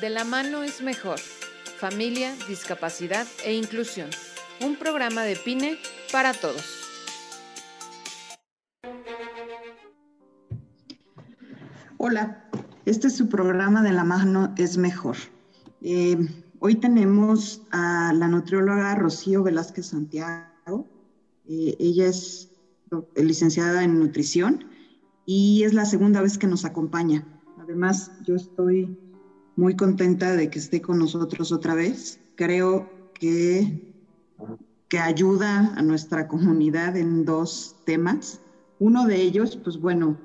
De la mano es mejor. Familia, discapacidad e inclusión. Un programa de PINE para todos. Hola, este es su programa De la mano es mejor. Eh, hoy tenemos a la nutrióloga Rocío Velázquez Santiago. Eh, ella es licenciada en nutrición y es la segunda vez que nos acompaña. Además, yo estoy muy contenta de que esté con nosotros otra vez. Creo que, que ayuda a nuestra comunidad en dos temas. Uno de ellos, pues bueno,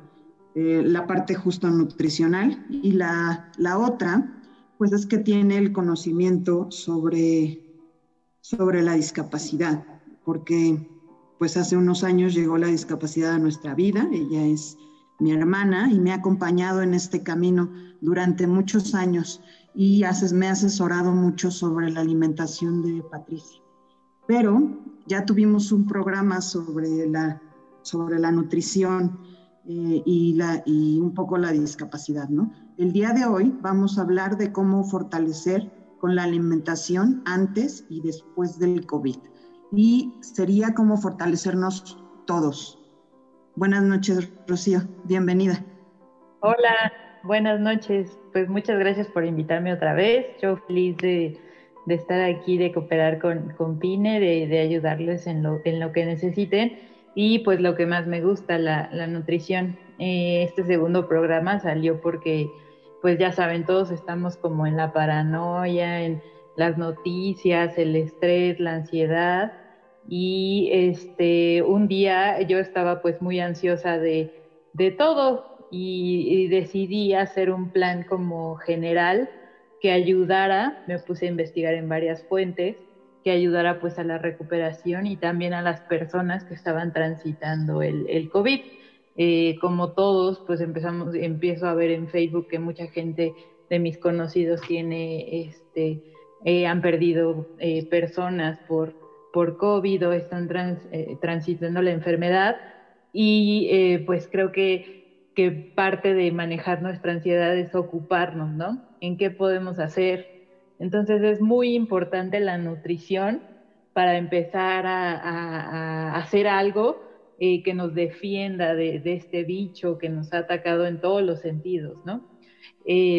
eh, la parte justo nutricional y la, la, otra, pues es que tiene el conocimiento sobre, sobre la discapacidad, porque pues hace unos años llegó la discapacidad a nuestra vida, ella es mi hermana y me ha acompañado en este camino durante muchos años y me ha asesorado mucho sobre la alimentación de Patricia. Pero ya tuvimos un programa sobre la, sobre la nutrición eh, y, la, y un poco la discapacidad, ¿no? El día de hoy vamos a hablar de cómo fortalecer con la alimentación antes y después del COVID. Y sería cómo fortalecernos todos, Buenas noches, Rocío. Bienvenida. Hola, buenas noches. Pues muchas gracias por invitarme otra vez. Yo feliz de, estar aquí, de cooperar con, con PINE, de, ayudarles en lo, en lo que necesiten. Y pues lo que más me gusta, la, nutrición. Eh, este segundo programa salió porque, pues ya saben, todos estamos como en la paranoia, en las noticias, el estrés, la ansiedad y este, un día yo estaba pues muy ansiosa de, de todo y, decidí hacer un plan como general que ayudara, me puse a investigar en varias fuentes, que ayudara pues a la recuperación y también a las personas que estaban transitando el, el COVID. Eh, como todos, pues empezamos, empiezo a ver en Facebook que mucha gente de mis conocidos tiene, este, eh, han perdido eh, personas por por COVID o están eh, transitando la enfermedad y eh, pues creo que, que, parte de manejar nuestra ansiedad es ocuparnos, ¿no? En qué podemos hacer. Entonces es muy importante la nutrición para empezar a, hacer algo eh, que nos defienda de, de, este bicho que nos ha atacado en todos los sentidos, ¿no?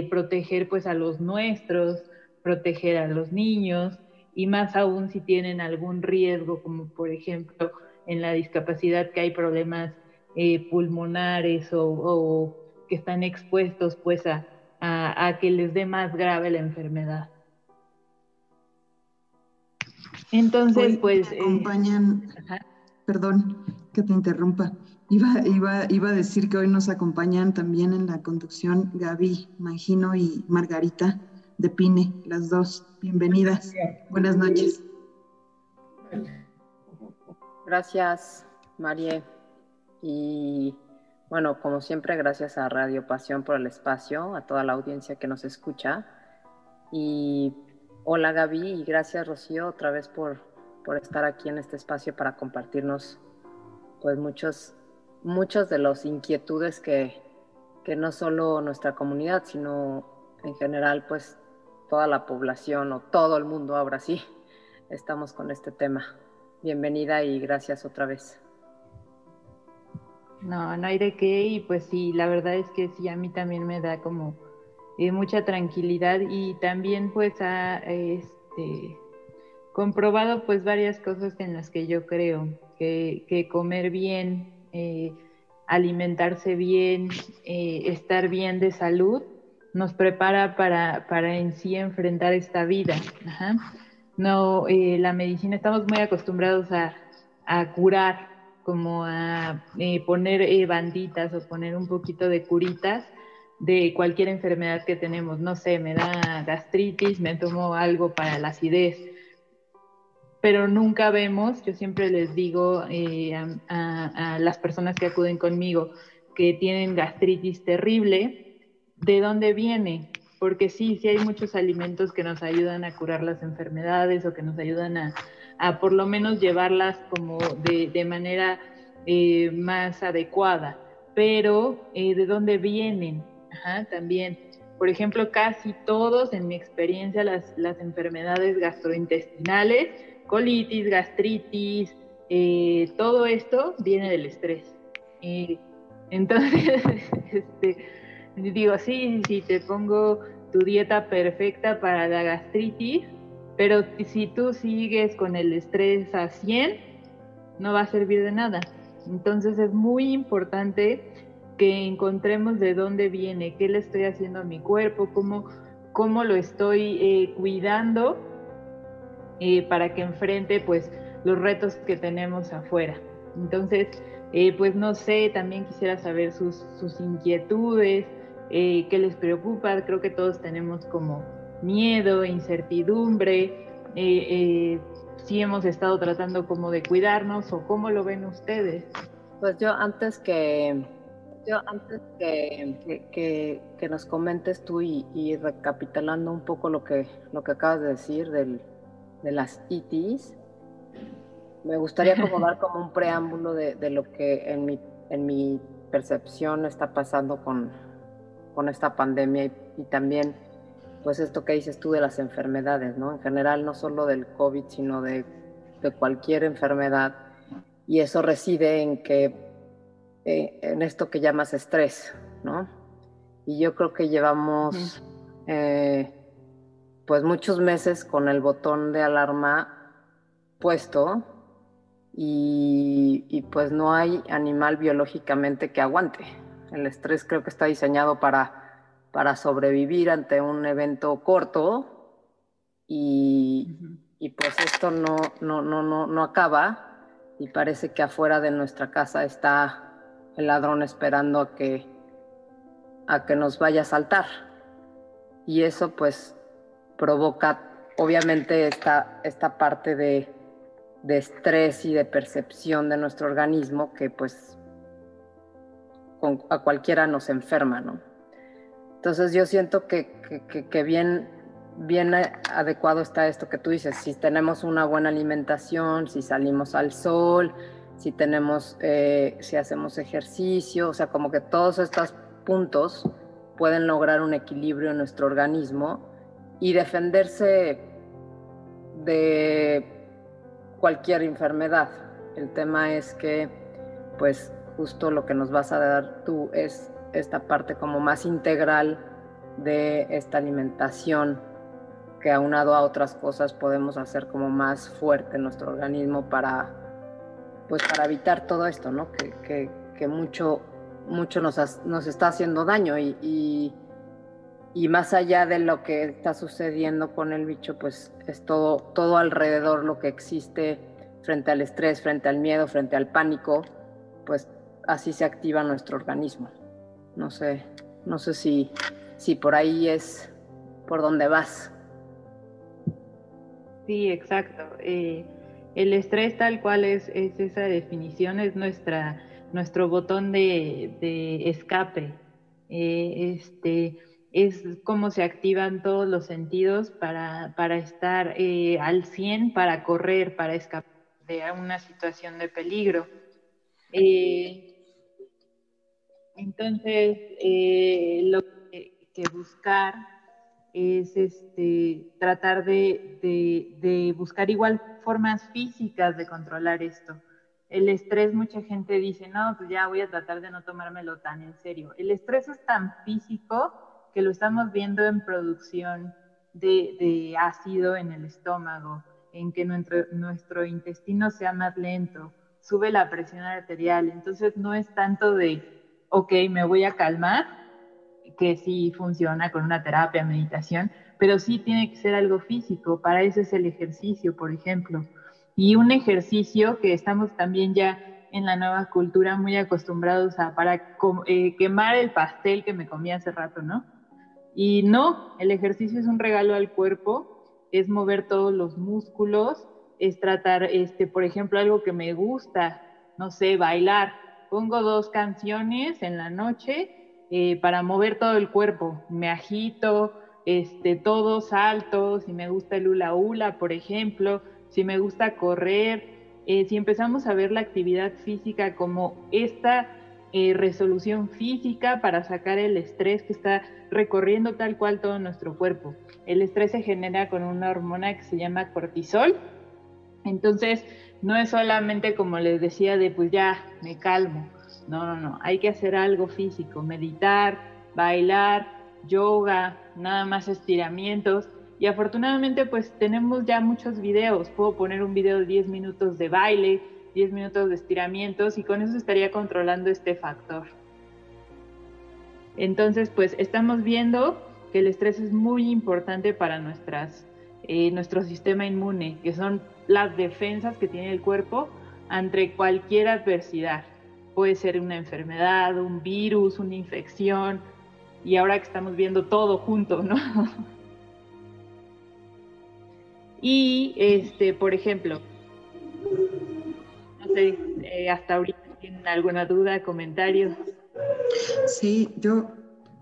proteger pues a los nuestros, proteger a los niños, y más aún si tienen algún riesgo, como por ejemplo en la discapacidad que hay problemas eh, pulmonares o, que están expuestos pues a, que les dé más grave la enfermedad. Entonces, pues... Eh, acompañan, perdón que te interrumpa, iba, iba, iba a decir que hoy nos acompañan también en la conducción Gaby Mangino y Margarita de Pine, las dos. Bienvenidas. Buenas noches. Gracias, María. Y bueno, como siempre, gracias a Radio Pasión por el espacio, a toda la audiencia que nos escucha. Y hola Gaby y gracias Rocío otra vez por, por estar aquí en este espacio para compartirnos pues muchos, muchos de los inquietudes que, que no solo nuestra comunidad, sino en general pues toda la población o todo el mundo ahora sí estamos con este tema. Bienvenida y gracias otra vez. No, no hay de qué y pues sí, la verdad es que sí, a mí también me da como eh, mucha tranquilidad y también pues ha este, comprobado pues varias cosas en las que yo creo, que, comer bien, eh, alimentarse bien, eh, estar bien de salud, nos prepara para, para en sí enfrentar esta vida. No, eh, la medicina, estamos muy acostumbrados a, a curar, como a eh, poner eh, banditas o poner un poquito de curitas de cualquier enfermedad que tenemos. No sé, me da gastritis, me tomo algo para la acidez, pero nunca vemos, yo siempre les digo a, a las personas que acuden conmigo que tienen gastritis terrible, de dónde viene, porque sí, sí hay muchos alimentos que nos ayudan a curar las enfermedades o que nos ayudan a, por lo menos llevarlas como de, manera eh, más adecuada, pero eh, de dónde vienen, también. por ejemplo, casi todos, en mi experiencia, las, las enfermedades gastrointestinales, colitis, gastritis, eh, todo esto viene del estrés. entonces, este, digo, sí, sí, te pongo tu dieta perfecta para la gastritis, pero si tú sigues con el estrés a 100, no va a servir de nada. Entonces es muy importante que encontremos de dónde viene, qué le estoy haciendo a mi cuerpo, cómo, cómo lo estoy eh, cuidando eh, para que enfrente pues los retos que tenemos afuera. Entonces, eh, pues no sé, también quisiera saber sus, sus inquietudes, qué les preocupa. Creo que todos tenemos como miedo, incertidumbre. si hemos estado tratando como de cuidarnos o cómo lo ven ustedes. Pues yo antes que yo antes que, que, nos comentes tú y, recapitulando un poco lo que, lo que acabas de decir del, de las ITs, me gustaría como dar como un preámbulo de, de, lo que en mi, en mi percepción está pasando con, con esta pandemia y, y, también pues esto que dices tú de las enfermedades, ¿no? En general, no solo del COVID, sino de, de cualquier enfermedad. Y eso reside en que eh, en esto que llamas estrés, ¿no? Y yo creo que llevamos eh, pues muchos meses con el botón de alarma puesto y, pues no hay animal biológicamente que aguante. El estrés creo que está diseñado para, para sobrevivir ante un evento corto y, y pues esto no, no, no, no, no acaba y parece que afuera de nuestra casa está el ladrón esperando a que, a que nos vaya a saltar. Y eso pues provoca obviamente esta, esta parte de, de estrés y de percepción de nuestro organismo que pues a cualquiera nos enferma, ¿no? Entonces yo siento que, que, bien, bien adecuado está esto que tú dices, si tenemos una buena alimentación, si salimos al sol, si tenemos, eh, si hacemos ejercicio, o sea, como que todos estos puntos pueden lograr un equilibrio en nuestro organismo y defenderse de cualquier enfermedad. El tema es que, pues, justo lo que nos vas a dar tú es esta parte como más integral de esta alimentación que aunado a otras cosas podemos hacer como más fuerte nuestro organismo para pues para evitar todo esto, ¿no? Que, que, mucho, mucho nos, nos, está haciendo daño y, y, más allá de lo que está sucediendo con el bicho, pues es todo, todo alrededor lo que existe frente al estrés, frente al miedo, frente al pánico, pues así se activa nuestro organismo. No sé, no sé si, si por ahí es por donde vas. Sí, exacto. Eh, el estrés tal cual es, esa definición, es nuestra, nuestro botón de, escape. Eh, este, es como se activan todos los sentidos para, estar eh, al 100, para correr, para escapar de una situación de peligro. Eh, entonces, lo que, buscar es este, tratar de buscar igual formas físicas de controlar esto. El estrés, mucha gente dice, no, pues ya voy a tratar de no tomármelo tan en serio. El estrés es tan físico que lo estamos viendo en producción de, ácido en el estómago, en que nuestro, nuestro intestino sea más lento, sube la presión arterial. Entonces no es tanto de, ok, me voy a calmar, que sí funciona con una terapia, meditación, pero sí tiene que ser algo físico, para eso es el ejercicio, por ejemplo. Y un ejercicio que estamos también ya en la nueva cultura muy acostumbrados a para eh, quemar el pastel que me comí hace rato, ¿no? Y no, el ejercicio es un regalo al cuerpo, es mover todos los músculos, es tratar, este, por ejemplo, algo que me gusta, no sé, bailar. Pongo dos canciones en la noche eh, para mover todo el cuerpo. Me agito, este, todos altos, si me gusta el hula hula, por ejemplo, si me gusta correr, eh, si empezamos a ver la actividad física como esta eh, resolución física para sacar el estrés que está recorriendo tal cual todo nuestro cuerpo. El estrés se genera con una hormona que se llama cortisol. Entonces, no es solamente como les decía de pues ya me calmo. No, no, no. Hay que hacer algo físico, meditar, bailar, yoga, nada más estiramientos. Y afortunadamente pues tenemos ya muchos videos. Puedo poner un video de 10 minutos de baile, 10 minutos de estiramientos y con eso estaría controlando este factor. Entonces, pues estamos viendo que el estrés es muy importante para nuestras, eh, nuestro sistema inmune, que son las defensas que tiene el cuerpo ante cualquier adversidad. Puede ser una enfermedad, un virus, una infección, y ahora que estamos viendo todo junto, ¿no? y, este, por ejemplo, eh, hasta ahorita tienen alguna duda, comentario. Sí, yo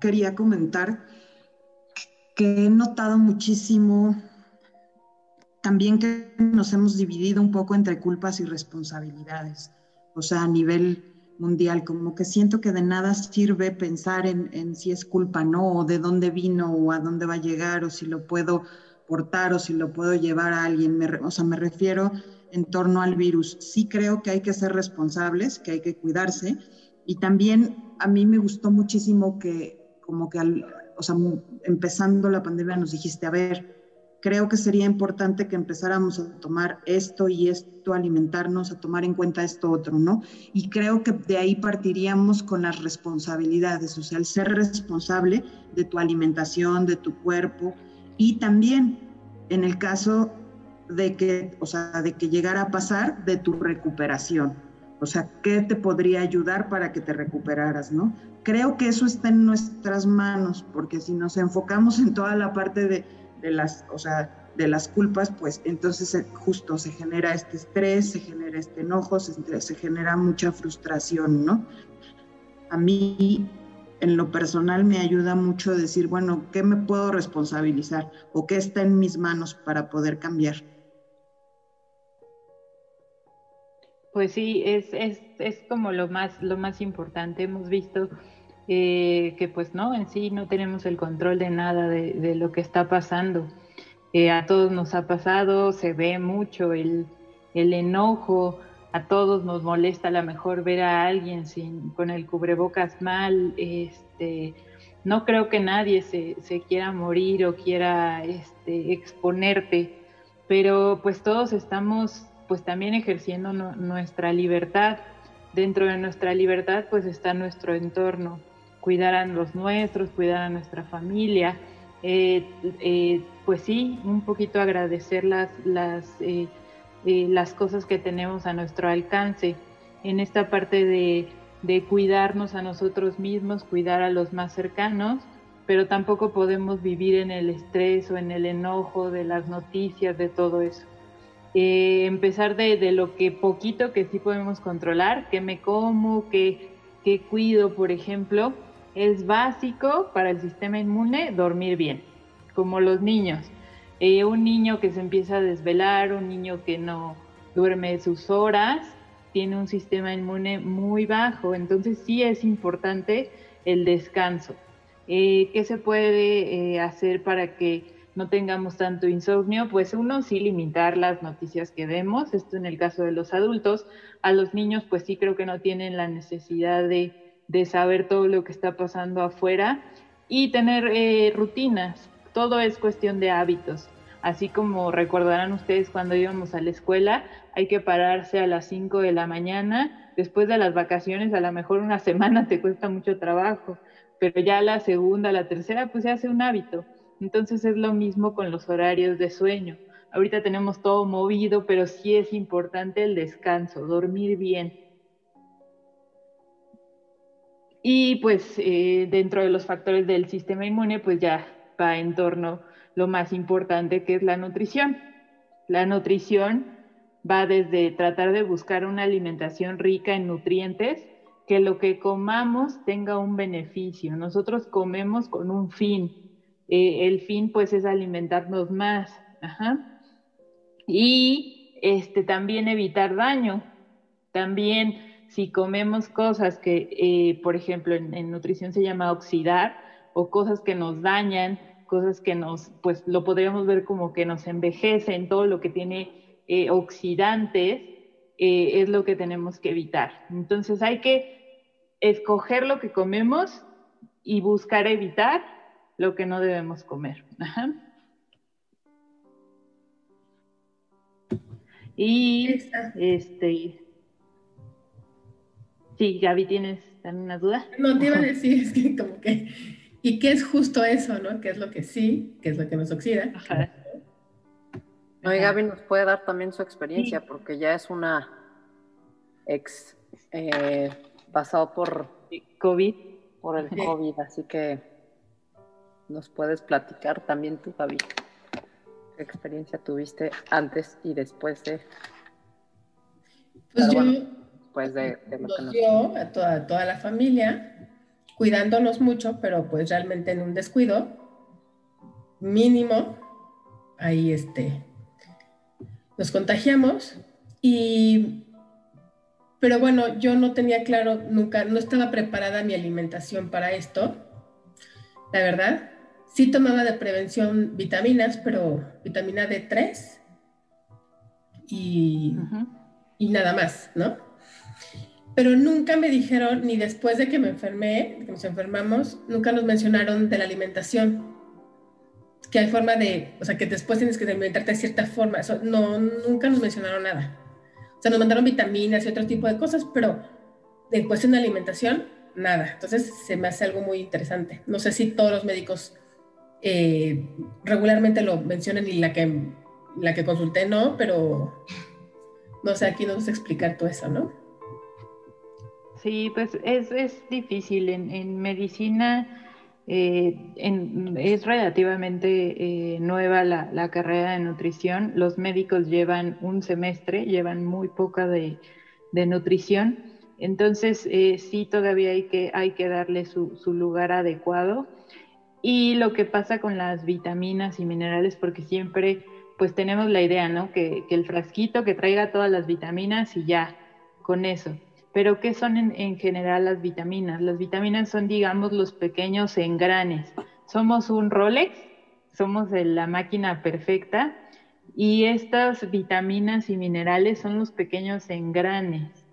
quería comentar que he notado muchísimo también que nos hemos dividido un poco entre culpas y responsabilidades, o sea, a nivel mundial, como que siento que de nada sirve pensar en, en si es culpa no, o de dónde vino, o a dónde va a llegar, o si lo puedo portar, o si lo puedo llevar a alguien, o sea, me refiero en torno al virus. Sí creo que hay que ser responsables, que hay que cuidarse. Y también a mí me gustó muchísimo que como que al, o sea, empezando la pandemia nos dijiste, a ver, creo que sería importante que empezáramos a tomar esto y esto, alimentarnos, a tomar en cuenta esto otro, ¿no? Y creo que de ahí partiríamos con las responsabilidades, o sea, el ser responsable de tu alimentación, de tu cuerpo y también en el caso de que, o sea, de que llegara a pasar de tu recuperación. O sea, ¿qué te podría ayudar para que te recuperaras, no? Creo que eso está en nuestras manos, porque si nos enfocamos en toda la parte de, de las, o sea, de las culpas, pues entonces justo se genera este estrés, se genera este enojo, se, se genera mucha frustración, ¿no? A mí, en lo personal, me ayuda mucho decir, bueno, ¿qué me puedo responsabilizar o qué está en mis manos para poder cambiar? Pues sí, es, es, es como lo más, lo más importante. Hemos visto eh, que pues no, en sí no tenemos el control de nada de, de lo que está pasando. Eh, a todos nos ha pasado, se ve mucho el, el, enojo, a todos nos molesta a lo mejor ver a alguien sin, con el cubrebocas mal. Este, no creo que nadie se, se quiera morir o quiera este, exponerte, pero pues todos estamos pues también ejerciendo nuestra libertad. Dentro de nuestra libertad pues está nuestro entorno, cuidar a los nuestros, cuidar a nuestra familia, eh, eh, pues sí, un poquito agradecer las, las, eh, las cosas que tenemos a nuestro alcance en esta parte de, de cuidarnos a nosotros mismos, cuidar a los más cercanos, pero tampoco podemos vivir en el estrés o en el enojo de las noticias, de todo eso. Empezar de, de, lo que poquito que sí podemos controlar, que me como, que, que cuido, por ejemplo, es básico para el sistema inmune dormir bien, como los niños. Eh, un niño que se empieza a desvelar, un niño que no duerme sus horas, tiene un sistema inmune muy bajo, entonces sí es importante el descanso. Eh, ¿Qué se puede eh, hacer para que no tengamos tanto insomnio, pues uno sí limitar las noticias que vemos, esto en el caso de los adultos, a los niños pues sí creo que no tienen la necesidad de, de saber todo lo que está pasando afuera y tener eh, rutinas, todo es cuestión de hábitos. Así como recordarán ustedes cuando íbamos a la escuela, hay que pararse a las 5 de la mañana, después de las vacaciones a lo mejor una semana te cuesta mucho trabajo, pero ya la segunda, la tercera, pues se hace un hábito. Entonces es lo mismo con los horarios de sueño. Ahorita tenemos todo movido, pero sí es importante el descanso, dormir bien. Y pues eh, dentro de los factores del sistema inmune, pues ya va en torno lo más importante que es la nutrición. La nutrición va desde tratar de buscar una alimentación rica en nutrientes, que lo que comamos tenga un beneficio. Nosotros comemos con un fin, eh, el fin pues es alimentarnos más. Y este, también evitar daño. También si comemos cosas que, eh, por ejemplo, en, nutrición se llama oxidar, o cosas que nos dañan, cosas que nos, pues lo podríamos ver como que nos envejecen, todo lo que tiene eh, oxidantes, eh, es lo que tenemos que evitar. Entonces hay que escoger lo que comemos y buscar evitar lo que no debemos comer. Y este, Sí, Gaby, ¿tienes también una duda? No, te iba a decir, es que como que, ¿y qué es justo eso, no? ¿Qué es lo que sí? ¿Qué es lo que nos oxida? Ajá. No, y Gaby nos puede dar también su experiencia, porque ya es una ex eh, pasado por COVID. Por el COVID, así que nos puedes platicar también tú, Gaby. ¿Qué experiencia tuviste antes y después de? Pues yo, de, dio a toda, toda la familia, cuidándonos mucho, pero pues realmente en un descuido mínimo, ahí este, nos contagiamos y, pero bueno, yo no tenía claro, nunca, no estaba preparada mi alimentación para esto, la verdad. Sí tomaba de prevención vitaminas, pero vitamina D3 y, y nada más, ¿no? Pero nunca me dijeron, ni después de que me enfermé, que nos enfermamos, nunca nos mencionaron de la alimentación. Que hay forma de, o sea, que después tienes que alimentarte de cierta forma. Eso, no, nunca nos mencionaron nada. O sea, nos mandaron vitaminas y otro tipo de cosas, pero de cuestión de alimentación, nada. Entonces se me hace algo muy interesante. No sé si todos los médicos eh, regularmente lo mencionan y la que, la que consulté no, pero no sé, aquí nos vas a explicar todo eso, ¿no? Sí, pues es, es difícil. En, medicina eh, es relativamente eh, nueva la, carrera de nutrición. Los médicos llevan un semestre, llevan muy poca de, nutrición. Entonces, eh, sí, todavía hay que, hay que darle su, lugar adecuado. Y lo que pasa con las vitaminas y minerales, porque siempre pues tenemos la idea, ¿no? Que, que el frasquito que traiga todas las vitaminas y ya, con eso. Pero ¿qué son en, general las vitaminas? Las vitaminas son, digamos, los pequeños engranes. Somos un Rolex, somos la máquina perfecta y estas vitaminas y minerales son los pequeños engranes.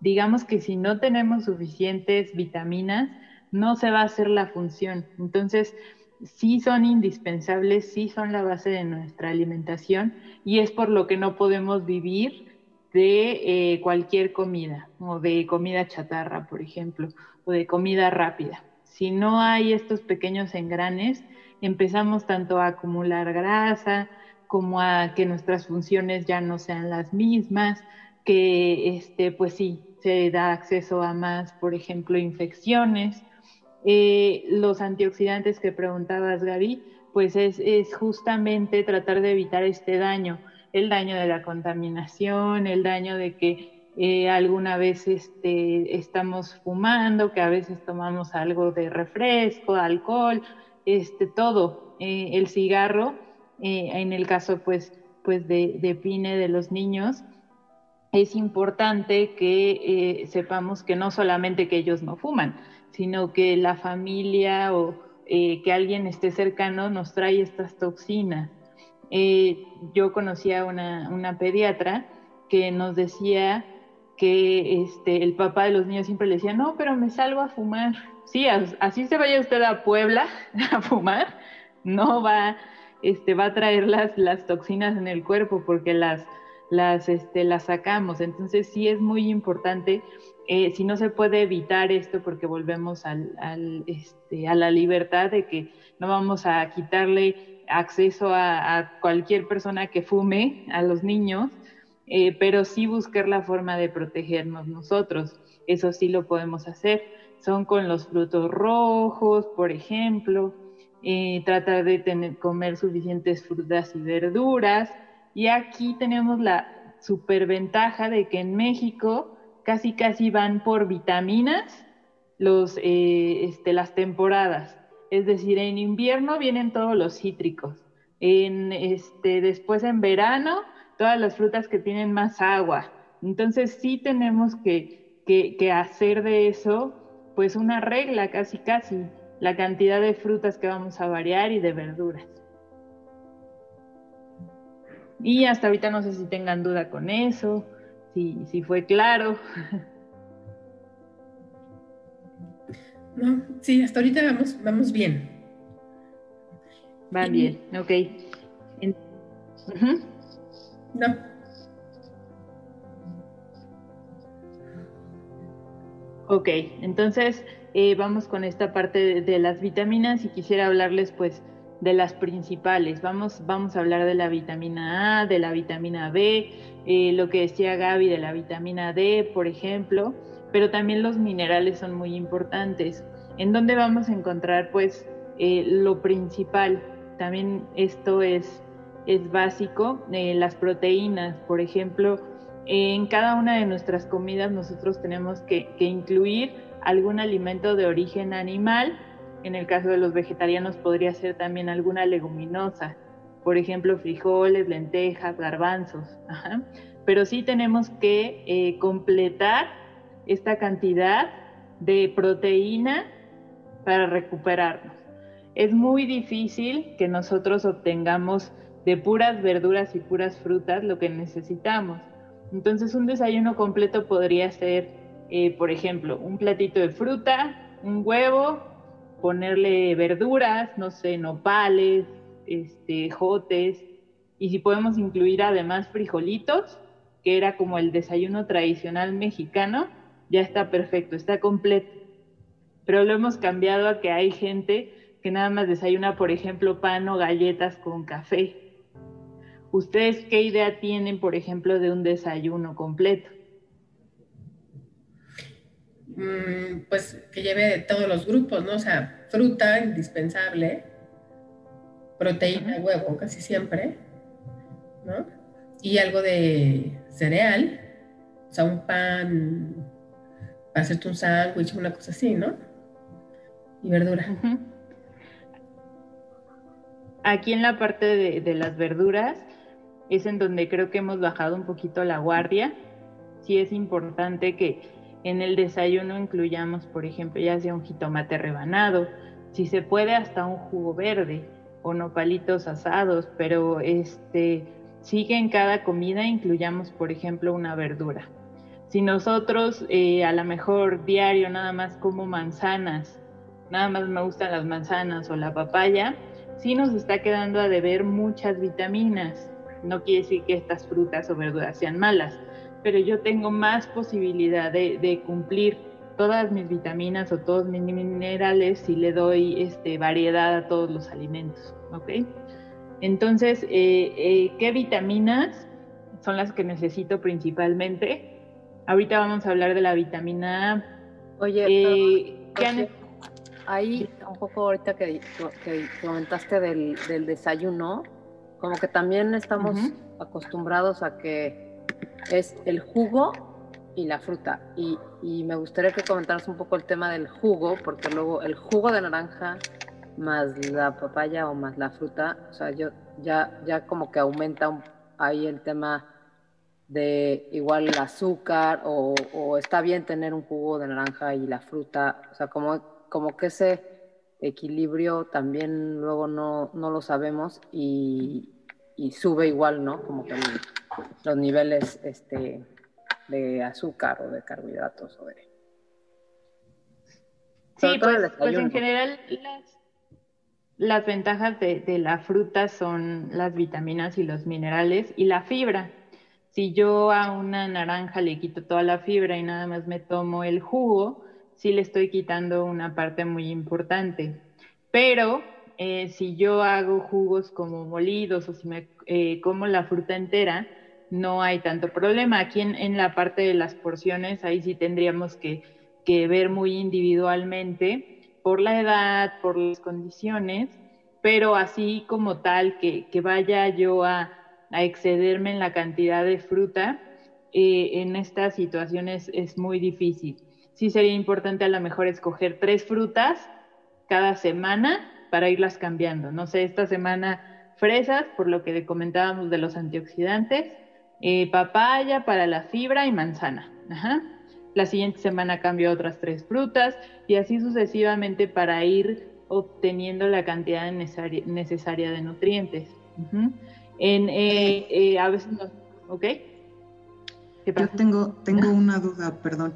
Digamos que si no tenemos suficientes vitaminas, no se va a hacer la función. Entonces, sí son indispensables, sí son la base de nuestra alimentación y es por lo que no podemos vivir de eh, cualquier comida, o de comida chatarra, por ejemplo, o de comida rápida. Si no hay estos pequeños engranes, empezamos tanto a acumular grasa como a que nuestras funciones ya no sean las mismas, que este, pues sí, se da acceso a más, por ejemplo, infecciones. Eh, los antioxidantes que preguntabas, Gaby, pues es, es justamente tratar de evitar este daño el daño de la contaminación, el daño de que eh, alguna vez este, estamos fumando, que a veces tomamos algo de refresco, alcohol, este, todo. Eh, el cigarro, eh, en el caso pues, pues de, de, PINE de los niños, es importante que sepamos que no solamente que ellos no fuman, sino que la familia o que alguien esté cercano nos trae estas toxinas. Eh, yo conocí a una, pediatra que nos decía que este, el papá de los niños siempre le decía, no, pero me salgo a fumar. Sí, así se vaya usted a Puebla a fumar, no va, este, va a traer las, toxinas en el cuerpo porque las, las, este, sacamos. Entonces sí es muy importante, eh, si no se puede evitar esto porque volvemos al, este, a la libertad de que no vamos a quitarle acceso a, cualquier persona que fume, a los niños, eh, pero sí buscar la forma de protegernos nosotros. Eso sí lo podemos hacer. Son con los frutos rojos, por ejemplo, eh, tratar de tener, comer suficientes frutas y verduras. Y aquí tenemos la superventaja de que en México casi casi van por vitaminas los, eh, este, las temporadas. Es decir, en invierno vienen todos los cítricos. En, este, después en verano, todas las frutas que tienen más agua. Entonces sí tenemos que, que, hacer de eso pues una regla casi casi, la cantidad de frutas que vamos a variar y de verduras. Y hasta ahorita no sé si tengan duda con eso, si, si fue claro. No, sí, hasta ahorita vamos, vamos bien. Va bien, ok. No. Ok, entonces eh, vamos con esta parte de, las vitaminas y quisiera hablarles pues de las principales. Vamos, vamos a hablar de la vitamina A, de la vitamina B, eh, lo que decía Gaby de la vitamina D, por ejemplo, pero también los minerales son muy importantes. ¿En dónde vamos a encontrar pues eh, lo principal? También esto es, es básico, las proteínas, por ejemplo, en cada una de nuestras comidas nosotros tenemos que, incluir algún alimento de origen animal. En el caso de los vegetarianos podría ser también alguna leguminosa, por ejemplo, frijoles, lentejas, garbanzos. Pero sí tenemos que eh, completar esta cantidad de proteína para recuperarnos. Es muy difícil que nosotros obtengamos de puras verduras y puras frutas lo que necesitamos. Entonces un desayuno completo podría ser, eh, por ejemplo, un platito de fruta, un huevo, ponerle verduras, no sé, nopales, este, jotes, y si podemos incluir además frijolitos, que era como el desayuno tradicional mexicano, ya está perfecto, está completo. Pero lo hemos cambiado a que hay gente que nada más desayuna, por ejemplo, pan o galletas con café ¿Ustedes qué idea tienen, por ejemplo, de un desayuno completo? Mm, pues que lleve todos los grupos, ¿no? O sea, fruta indispensable, proteína, huevo, casi siempre, ¿no? Y algo de cereal, o sea, un pan, hacerte un sándwich, una cosa así, ¿no? Y verdura. Aquí en la parte de las verduras, es en donde creo que hemos bajado un poquito la guardia. Sí es importante que en el desayuno incluyamos, por ejemplo, ya sea un jitomate rebanado, si se puede hasta un jugo verde o no palitos asados, pero este sí que en cada comida incluyamos, por ejemplo, una verdura. Si nosotros eh, a lo mejor diario nada más como manzanas, nada más me gustan las manzanas o la papaya, sí nos está quedando a deber muchas vitaminas no quiere decir que estas frutas o verduras sean malas, pero yo tengo más posibilidad de, cumplir todas mis vitaminas o todos mis minerales si le doy este, variedad a todos los alimentos, ¿ok? Entonces, eh, eh, ¿qué vitaminas son las que necesito principalmente? Ahorita vamos a hablar de la vitamina A. Oye, eh, ahí un poco ahorita que, comentaste del, del desayuno, como que también estamos acostumbrados a que es el jugo y la fruta. Y, me gustaría que comentaras un poco el tema del jugo, porque luego el jugo de naranja más la papaya o más la fruta, o sea, yo ya, ya como que aumenta ahí el tema de igual el azúcar o, está bien tener un jugo de naranja y la fruta, o sea, como, como que ese equilibrio también luego no, no lo sabemos y, y sube igual, ¿no? Como que los niveles este, de azúcar o de carbohidratos o de... Sí, pues, pues, en general las, las ventajas de, de, la fruta son las vitaminas y los minerales y la fibra. Si yo a una naranja le quito toda la fibra y nada más me tomo el jugo, sí le estoy quitando una parte muy importante. Pero eh, si yo hago jugos como molidos o si me eh, como la fruta entera, no hay tanto problema. Aquí en, la parte de las porciones, ahí sí tendríamos que, ver muy individualmente por la edad, por las condiciones, pero así como tal que, vaya yo a, excederme en la cantidad de fruta, eh, en estas situaciones es muy difícil. Sí sería importante a lo mejor escoger tres frutas cada semana para irlas cambiando. No sé, esta semana fresas, por lo que comentábamos de los antioxidantes, eh, papaya para la fibra y manzana. la siguiente semana cambio a otras tres frutas y así sucesivamente para ir obteniendo la cantidad necesaria, de nutrientes. En, eh, eh, a veces no, ¿ok? Yo tengo, tengo una duda, perdón.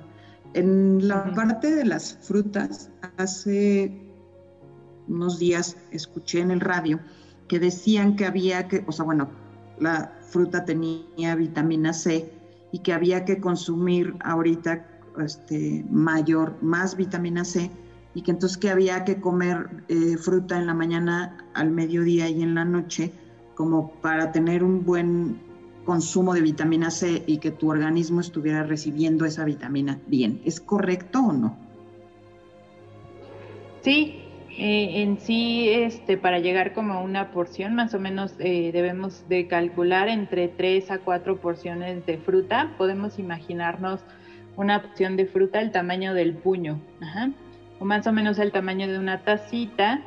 En la parte de las frutas, hace unos días escuché en el radio que decían que había que, o sea, bueno, la fruta tenía vitamina C y que había que consumir ahorita este, mayor, más vitamina C y que entonces que había que comer eh, fruta en la mañana, al mediodía y en la noche como para tener un buen consumo de vitamina C y que tu organismo estuviera recibiendo esa vitamina bien. ¿Es correcto o no? Sí, eh, en sí, este, para llegar como una porción, más o menos eh, debemos de calcular entre 3 a 4 porciones de fruta. Podemos imaginarnos una porción de fruta el tamaño del puño, o más o menos el tamaño de una tacita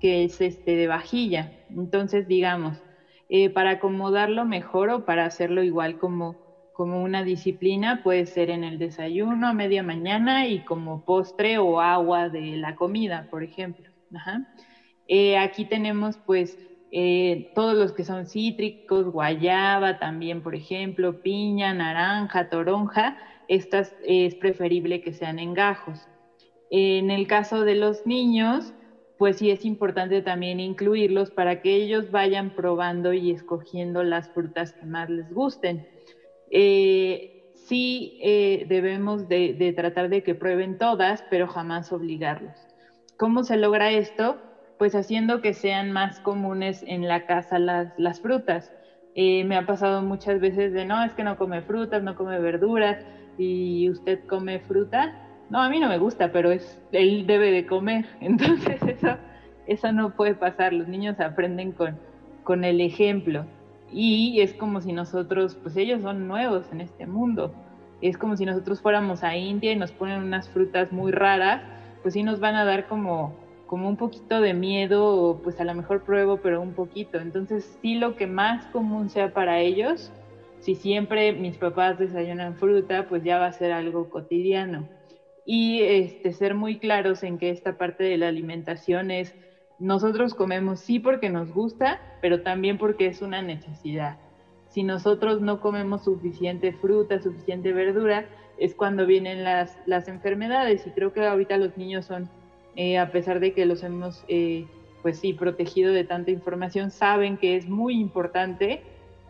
que es este de vajilla. Entonces, digamos, eh, para acomodarlo mejor o para hacerlo igual como, como una disciplina, puede ser en el desayuno a media mañana y como postre o agua de la comida, por ejemplo. Eh, aquí tenemos pues eh, todos los que son cítricos, guayaba también, por ejemplo, piña, naranja, toronja, estas es preferible que sean en gajos. En el caso de los niños, pues sí es importante también incluirlos para que ellos vayan probando y escogiendo las frutas que más les gusten. Eh, sí eh, debemos de, tratar de que prueben todas, pero jamás obligarlos. ¿Cómo se logra esto? Pues haciendo que sean más comunes en la casa las, frutas. Eh, me ha pasado muchas veces de, no, es que no come frutas, no come verduras, y usted come fruta, no, a mí no me gusta, pero es, él debe de comer. Entonces eso, eso no puede pasar. Los niños aprenden con, con el ejemplo. Y es como si nosotros, pues ellos son nuevos en este mundo. Es como si nosotros fuéramos a India y nos ponen unas frutas muy raras, pues sí nos van a dar como, como un poquito de miedo, o pues a lo mejor pruebo, pero un poquito. Entonces sí lo que más común sea para ellos, si siempre mis papás desayunan fruta, pues ya va a ser algo cotidiano y este, ser muy claros en que esta parte de la alimentación es, nosotros comemos sí porque nos gusta, pero también porque es una necesidad. Si nosotros no comemos suficiente fruta, suficiente verdura, es cuando vienen las, las enfermedades y creo que ahorita los niños son, eh, a pesar de que los hemos, eh, pues sí, protegido de tanta información, saben que es muy importante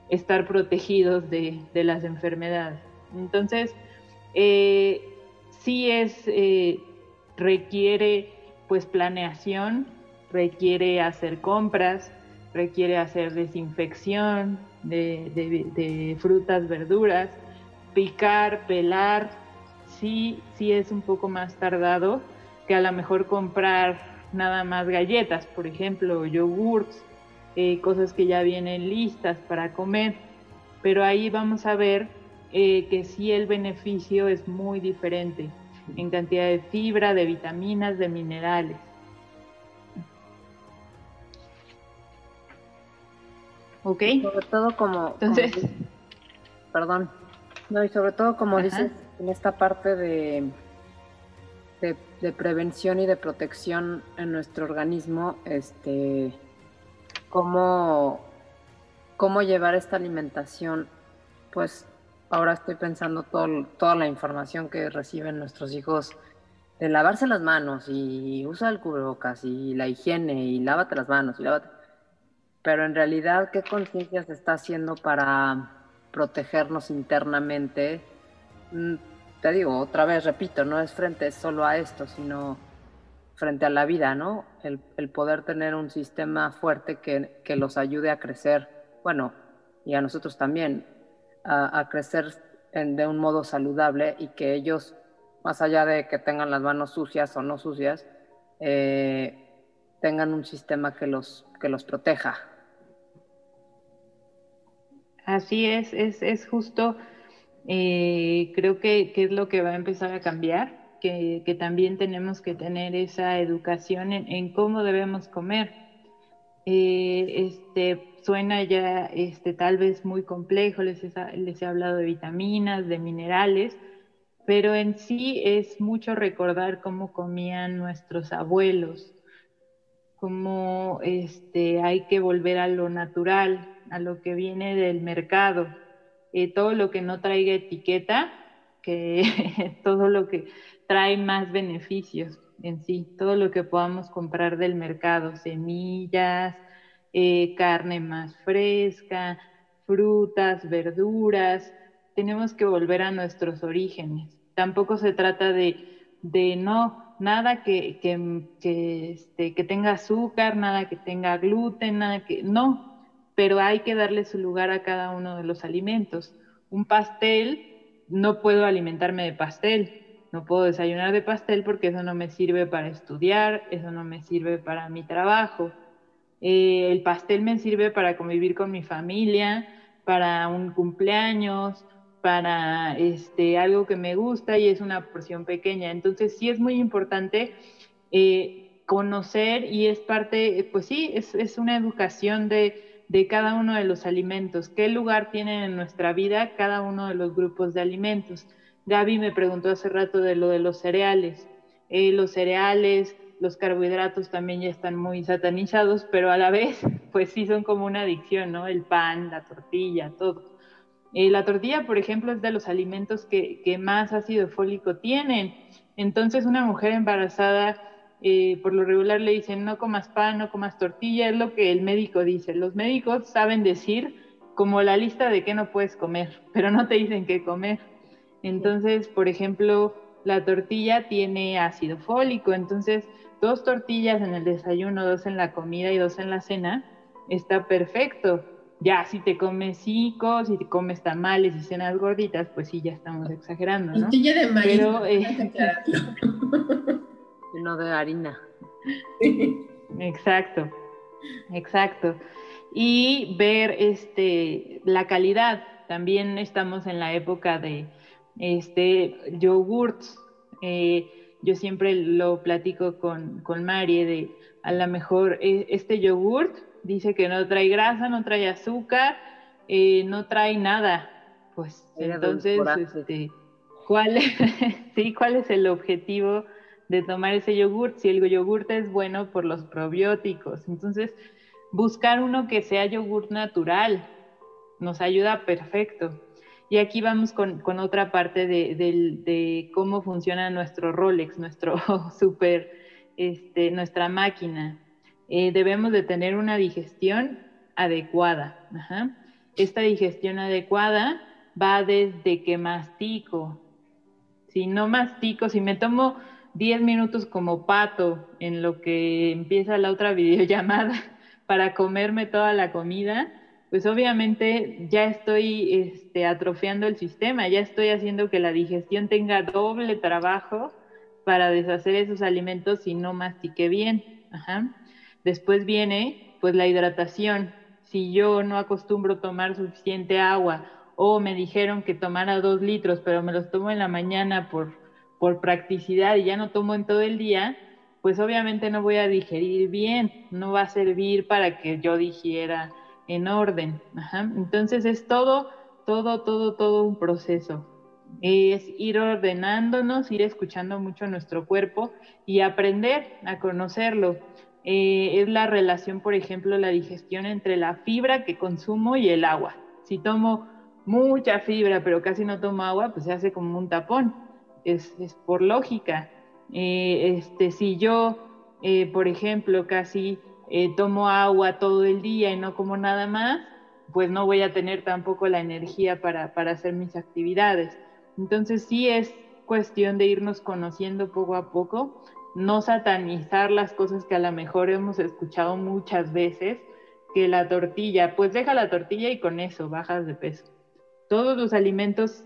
estar protegidos de, de las enfermedades. Entonces, eh, sí es, eh, requiere pues planeación, requiere hacer compras, requiere hacer desinfección de, frutas, verduras, picar, pelar, sí, sí es un poco más tardado que a lo mejor comprar nada más galletas, por ejemplo, yogurts, eh, cosas que ya vienen listas para comer, pero ahí vamos a ver eh, que sí el beneficio es muy diferente en cantidad de fibra, de vitaminas, de minerales. ¿Ok? Sobre todo como... Entonces... perdón. No, y sobre todo como dices, en esta parte de, de, prevención y de protección en nuestro organismo, este, cómo, cómo llevar esta alimentación, pues ahora estoy pensando todo, toda la información que reciben nuestros hijos de lavarse las manos y usa el cubrebocas y la higiene y lávate las manos y lávate. Pero en realidad, ¿qué conciencia se está haciendo para protegernos internamente? Mm, te digo, otra vez, repito, no es frente solo a esto, sino frente a la vida, ¿no? El, poder tener un sistema fuerte que, que los ayude a crecer, bueno, y a nosotros también, a, crecer de un modo saludable y que ellos, más allá de que tengan las manos sucias o no sucias, eh, tengan un sistema que los, que los proteja. Así es, es, es justo, eh, creo que, es lo que va a empezar a cambiar, que, que también tenemos que tener esa educación en, en cómo debemos comer. Eh, este, suena ya este, tal vez muy complejo, les he, les he hablado de vitaminas, de minerales, pero en sí es mucho recordar cómo comían nuestros abuelos, cómo este, hay que volver a lo natural, a lo que viene del mercado, eh, todo lo que no traiga etiqueta, que todo lo que trae más beneficios en sí, todo lo que podamos comprar del mercado, semillas, eh, carne más fresca, frutas, verduras, tenemos que volver a nuestros orígenes. Tampoco se trata de, de no, nada que, que, este, que tenga azúcar, nada que tenga gluten, nada que, no, pero hay que darle su lugar a cada uno de los alimentos. Un pastel, no puedo alimentarme de pastel, no puedo desayunar de pastel porque eso no me sirve para estudiar, eso no me sirve para mi trabajo. Eh, el pastel me sirve para convivir con mi familia, para un cumpleaños, para este, algo que me gusta y es una porción pequeña. Entonces sí es muy importante eh, conocer y es parte, pues sí, es, una educación de, de, cada uno de los alimentos, qué lugar tienen en nuestra vida cada uno de los grupos de alimentos. Gaby me preguntó hace rato de lo de los cereales. Eh, los cereales, los carbohidratos también ya están muy satanizados, pero a la vez, pues sí son como una adicción, ¿no? El pan, la tortilla, todo. Eh, la tortilla, por ejemplo, es de los alimentos que, más ácido fólico tienen. Entonces, una mujer embarazada, eh, por lo regular le dicen, no comas pan, no comas tortilla, es lo que el médico dice. Los médicos saben decir como la lista de qué no puedes comer, pero no te dicen qué comer. Entonces, por ejemplo, la tortilla tiene ácido fólico, entonces dos tortillas en el desayuno, dos en la comida y dos en la cena, está perfecto ya si te comes cinco, si te comes tamales y cenas gorditas, pues sí, ya estamos exagerando, ¿no? Tortilla de maíz. Pero, eh, no de harina. Exacto, exacto. Y ver este, la calidad. También estamos en la época de este, yogurts. Eh, yo siempre lo platico con, con Marie de a lo mejor eh, este yogurt dice que no trae grasa, no trae azúcar, eh, no trae nada. Pues entonces, este, ¿cuál, es, sí, ¿cuál es el objetivo de tomar ese yogurt? Si el yogurt es bueno por los probióticos. Entonces, buscar uno que sea yogurt natural nos ayuda perfecto. Y aquí vamos con, otra parte de, cómo funciona nuestro Rolex, nuestro super, este, nuestra máquina. Eh, debemos de tener una digestión adecuada. Esta digestión adecuada va desde que mastico. Si no mastico, si me tomo 10 minutos como pato en lo que empieza la otra videollamada para comerme toda la comida, pues obviamente ya estoy este, atrofiando el sistema, ya estoy haciendo que la digestión tenga doble trabajo para deshacer esos alimentos si no mastique bien. Ajá. Después viene pues la hidratación. Si yo no acostumbro tomar suficiente agua o me dijeron que tomara dos litros, pero me los tomo en la mañana por, por practicidad y ya no tomo en todo el día, pues obviamente no voy a digerir bien, no va a servir para que yo digiera en orden. Entonces es todo, todo, todo, todo un proceso. Es ir ordenándonos, ir escuchando mucho nuestro cuerpo y aprender a conocerlo. Eh, es la relación, por ejemplo, la digestión entre la fibra que consumo y el agua. Si tomo mucha fibra pero casi no tomo agua, pues se hace como un tapón. Es, por lógica. Eh, este, si yo, eh, por ejemplo, casi tomo agua todo el día y no como nada más, pues no voy a tener tampoco la energía para, para hacer mis actividades. Entonces sí es cuestión de irnos conociendo poco a poco no satanizar las cosas que a lo mejor hemos escuchado muchas veces, que la tortilla, pues deja la tortilla y con eso bajas de peso. Todos los alimentos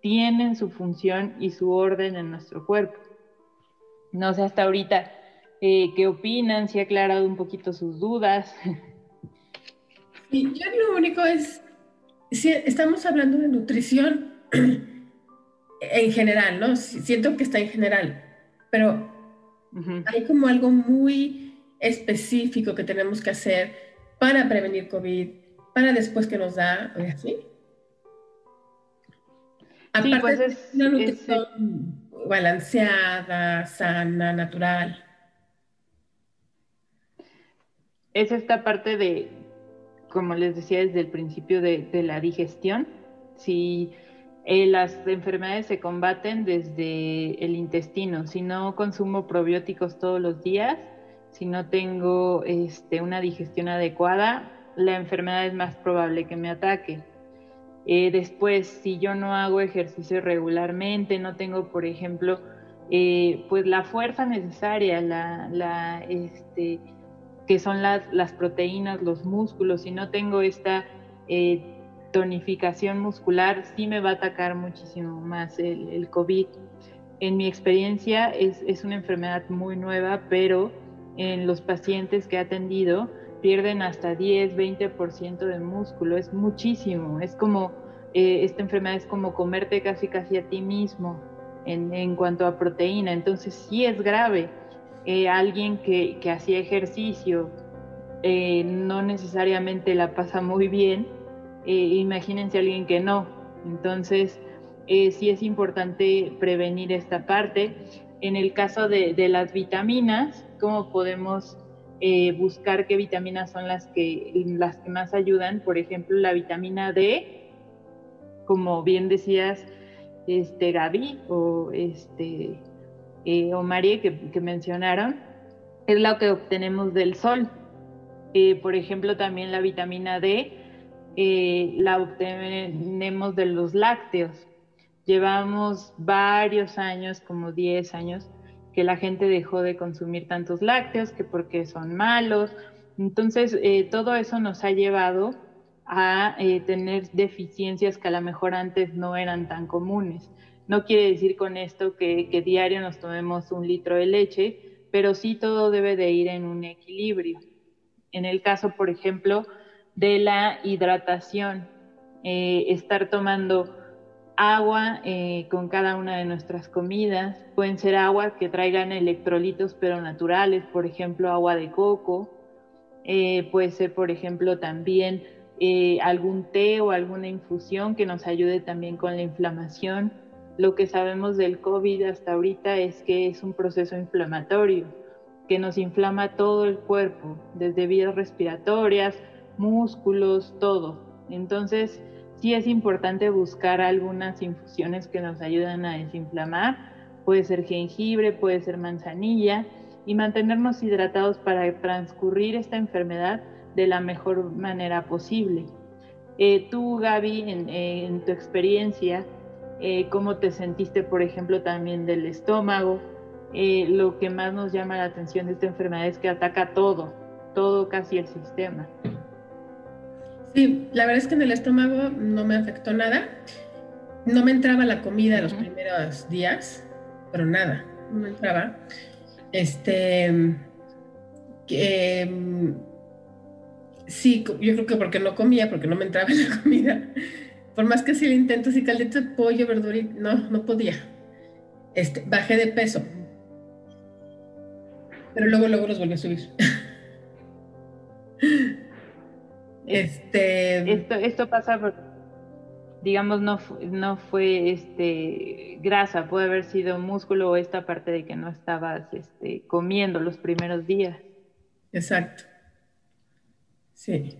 tienen su función y su orden en nuestro cuerpo. No sé hasta ahorita eh, qué opinan, si ha aclarado un poquito sus dudas. Y yo lo único es, si estamos hablando de nutrición en general, ¿no? Siento que está en general, pero hay como algo muy específico que tenemos que hacer para prevenir COVID, para después que nos da, ¿sí? Aparte pues es una nutrición balanceada, sana, natural. Es esta parte de, como les decía desde el principio, de, la digestión. Si eh, las enfermedades se combaten desde el intestino, si no consumo probióticos todos los días, si no tengo este, una digestión adecuada, la enfermedad es más probable que me ataque. Eh, después, si yo no hago ejercicio regularmente, no tengo, por ejemplo, eh, pues la fuerza necesaria, la, este, que son las, proteínas, los músculos, si no tengo esta eh, tonificación muscular, sí me va a atacar muchísimo más el, COVID. En mi experiencia es, es una enfermedad muy nueva, pero en los pacientes que he atendido, pierden hasta 10, 20% de músculo, es muchísimo, es como, eh, esta enfermedad es como comerte casi casi a ti mismo en, en cuanto a proteína, entonces sí es grave. Eh, alguien que, que, hacía ejercicio eh, no necesariamente la pasa muy bien, imagínense a alguien que no, entonces sí es importante prevenir esta parte. En el caso de, de las vitaminas, ¿cómo podemos eh, buscar qué vitaminas son las que, las que más ayudan. Por ejemplo, la vitamina D, como bien decías, este, Gaby o, este, eh, o María que, mencionaron, es la que obtenemos del sol. Eh, por ejemplo, también la vitamina D la obtenemos de los lácteos. Llevamos varios años, como 10 años, que la gente dejó de consumir tantos lácteos, que porque son malos. Entonces, eh, todo eso nos ha llevado a eh, tener deficiencias que a lo mejor antes no eran tan comunes. No quiere decir con esto que, que diario nos tomemos un litro de leche, pero sí todo debe de ir en un equilibrio. En el caso, por ejemplo, de la hidratación, eh, estar tomando agua eh, con cada una de nuestras comidas. Pueden ser agua que traigan electrolitos pero naturales, por ejemplo agua de coco. Eh, puede ser, por ejemplo, también algún té o alguna infusión que nos ayude también con la inflamación. Lo que sabemos del COVID hasta ahorita es que es un proceso inflamatorio que nos inflama todo el cuerpo, desde vías respiratorias, músculos, todo. Entonces, sí es importante buscar algunas infusiones que nos ayudan a desinflamar. Puede ser jengibre, puede ser manzanilla y mantenernos hidratados para transcurrir esta enfermedad de la mejor manera posible. Eh, tú, Gaby, en, tu experiencia, eh, ¿cómo te sentiste, por ejemplo, también del estómago? Eh, lo que más nos llama la atención de esta enfermedad es que ataca todo, todo casi el sistema. Sí, la verdad es que en el estómago no me afectó nada. No me entraba la comida los primeros días, pero nada, no me entraba. Este. Em, sí, yo creo que porque no comía, porque no me entraba la comida. Por más que sí lo intento, si caldito de pollo, verdura, no, no podía. Este, bajé de peso. Pero luego, luego los volví a subir. Este... Esto, esto pasa, digamos, no, no fue este, grasa, puede haber sido músculo o esta parte de que no estabas este, comiendo los primeros días. Exacto. Sí.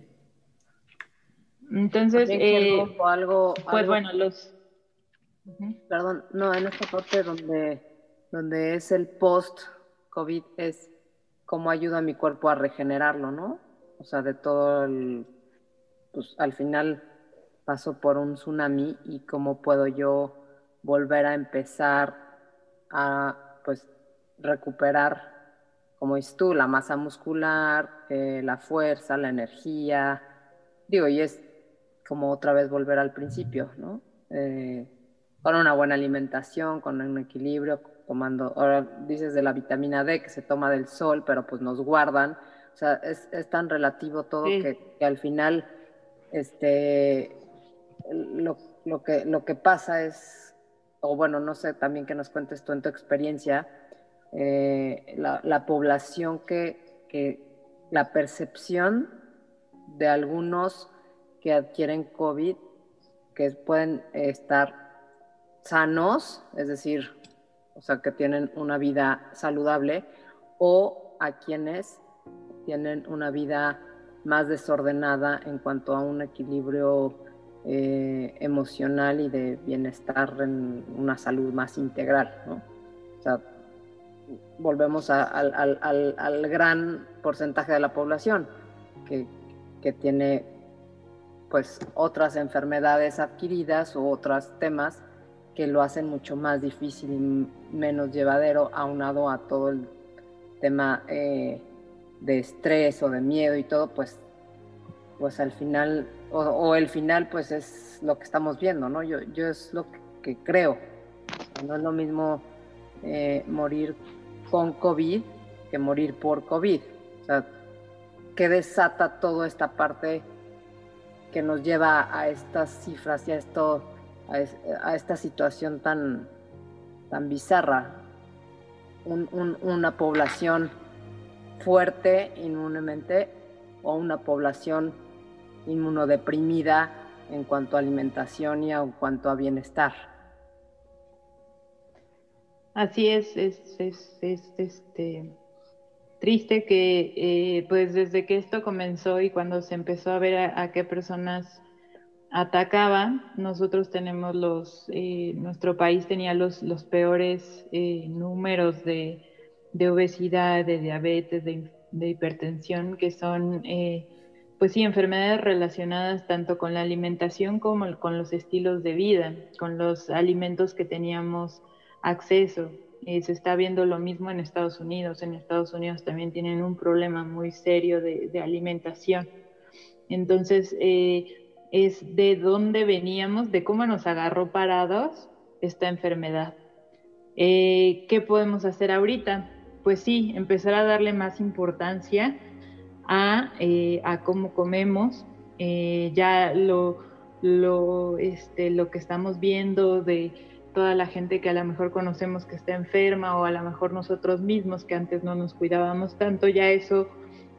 Entonces, eh, algo, pues bueno, los... Perdón, no, en esta parte donde, donde es el post-COVID es cómo ayuda a mi cuerpo a regenerarlo, ¿no? O sea, de todo el pues al final paso por un tsunami y cómo puedo yo volver a empezar a pues recuperar, como dices tú, la masa muscular, eh, la fuerza, la energía. Digo, y es como otra vez volver al principio, ¿no? Eh, con una buena alimentación, con un equilibrio, tomando, ahora dices de la vitamina D que se toma del sol, pero pues nos guardan. O sea, es, tan relativo todo que, que al final este, lo, que, lo que pasa es, o bueno, no sé también que nos cuentes tú en tu experiencia, eh, la, población que, que, la percepción de algunos que adquieren COVID, que pueden estar sanos, es decir, o sea, que tienen una vida saludable, o a quienes tienen una vida más desordenada en cuanto a un equilibrio eh, emocional y de bienestar en una salud más integral, ¿no? O sea, volvemos al, gran porcentaje de la población que, que, tiene pues otras enfermedades adquiridas o otros temas que lo hacen mucho más difícil y menos llevadero aunado a todo el tema eh, de estrés o de miedo y todo, pues, pues al final, o, el final, pues es lo que estamos viendo, ¿no? Yo, yo es lo que, creo. No es lo mismo eh, morir con COVID que morir por COVID. O sea, que desata toda esta parte que nos lleva a estas cifras y a esto, a, esta situación tan, tan bizarra. una población fuerte inmunemente o una población inmunodeprimida en cuanto a alimentación y en cuanto a bienestar. Así es, es, es, este, triste que eh, pues desde que esto comenzó y cuando se empezó a ver a, qué personas atacaban, nosotros tenemos los, eh, nuestro país tenía los, los peores eh, números de, de obesidad, de diabetes, de, hipertensión, que son, pues sí, enfermedades relacionadas tanto con la alimentación como con los estilos de vida, con los alimentos que teníamos acceso. Eh, se está viendo lo mismo en Estados Unidos. En Estados Unidos también tienen un problema muy serio de, alimentación. Entonces, eh, es de dónde veníamos, de cómo nos agarró parados esta enfermedad. ¿Qué podemos hacer ahorita? pues sí, empezar a darle más importancia a, eh, cómo comemos. Eh, ya lo, lo, este, lo que estamos viendo de toda la gente que a lo mejor conocemos que está enferma o a lo mejor nosotros mismos que antes no nos cuidábamos tanto, ya eso,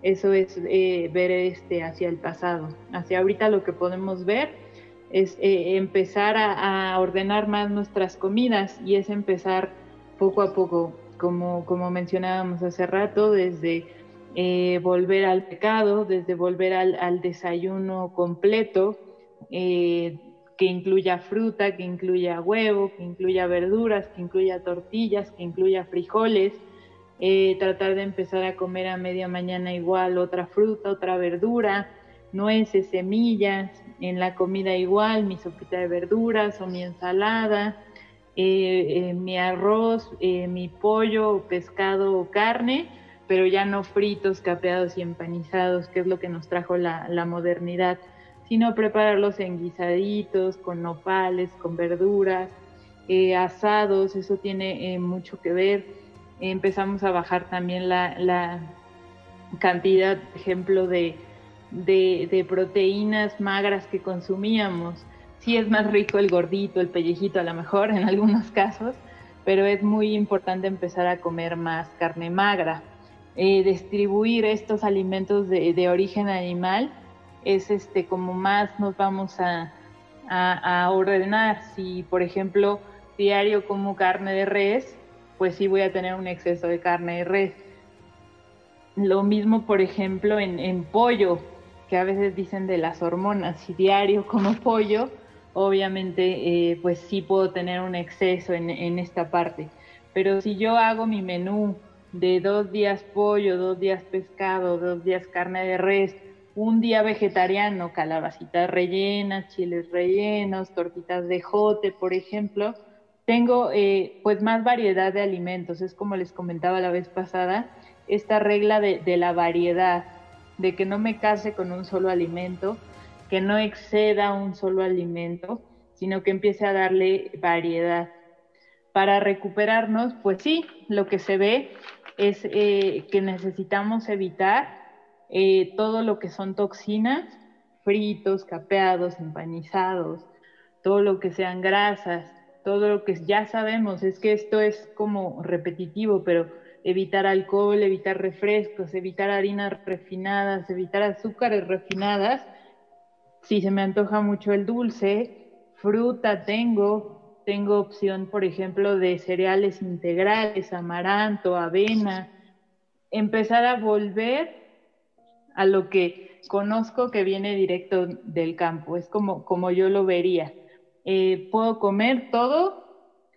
eso es eh, ver este, hacia el pasado. Hacia ahorita lo que podemos ver es empezar a, ordenar más nuestras comidas y es empezar poco a poco como, como mencionábamos hace rato, desde eh, volver al pecado, desde volver al, desayuno completo, eh, que incluya fruta, que incluya huevo, que incluya verduras, que incluya tortillas, que incluya frijoles, eh, tratar de empezar a comer a media mañana igual otra fruta, otra verdura, nueces, semillas, en la comida igual, mi sopita de verduras o mi ensalada, eh, eh, mi arroz, mi pollo, pescado o carne, pero ya no fritos, capeados y empanizados, que es lo que nos trajo la, modernidad, sino prepararlos en guisaditos, con nopales, con verduras, asados, eso tiene mucho que ver. empezamos a bajar también la, cantidad, por ejemplo, de, de proteínas magras que consumíamos sí es más rico el gordito, el pellejito a lo mejor en algunos casos, pero es muy importante empezar a comer más carne magra. Eh, distribuir estos alimentos de, origen animal es este como más nos vamos a, a, ordenar. Si, por ejemplo, diario como carne de res, pues sí voy a tener un exceso de carne de res. Lo mismo, por ejemplo, en, en pollo, que a veces dicen de las hormonas. Si diario como pollo, obviamente eh, pues sí puedo tener un exceso en, esta parte. Pero si yo hago mi menú de dos días pollo, dos días pescado, dos días carne de res, un día vegetariano, calabacitas rellenas, chiles rellenos, tortitas de jote, por ejemplo, tengo eh, pues más variedad de alimentos. Es como les comentaba la vez pasada, esta regla de la variedad, de que no me case con un solo alimento, que no exceda un solo alimento, sino que empiece a darle variedad. Para recuperarnos, pues sí, lo que se ve es eh, que necesitamos evitar eh, todo lo que son toxinas, fritos, capeados, empanizados, todo lo que sean grasas, todo lo que ya sabemos, es que esto es como repetitivo, pero evitar alcohol, evitar refrescos, evitar harinas refinadas, evitar azúcares refinadas, si se me antoja mucho el dulce, fruta tengo, tengo opción, por ejemplo, de cereales integrales, amaranto, avena, empezar a volver a lo que conozco que viene directo del campo, es como, como yo lo vería. Eh, puedo comer todo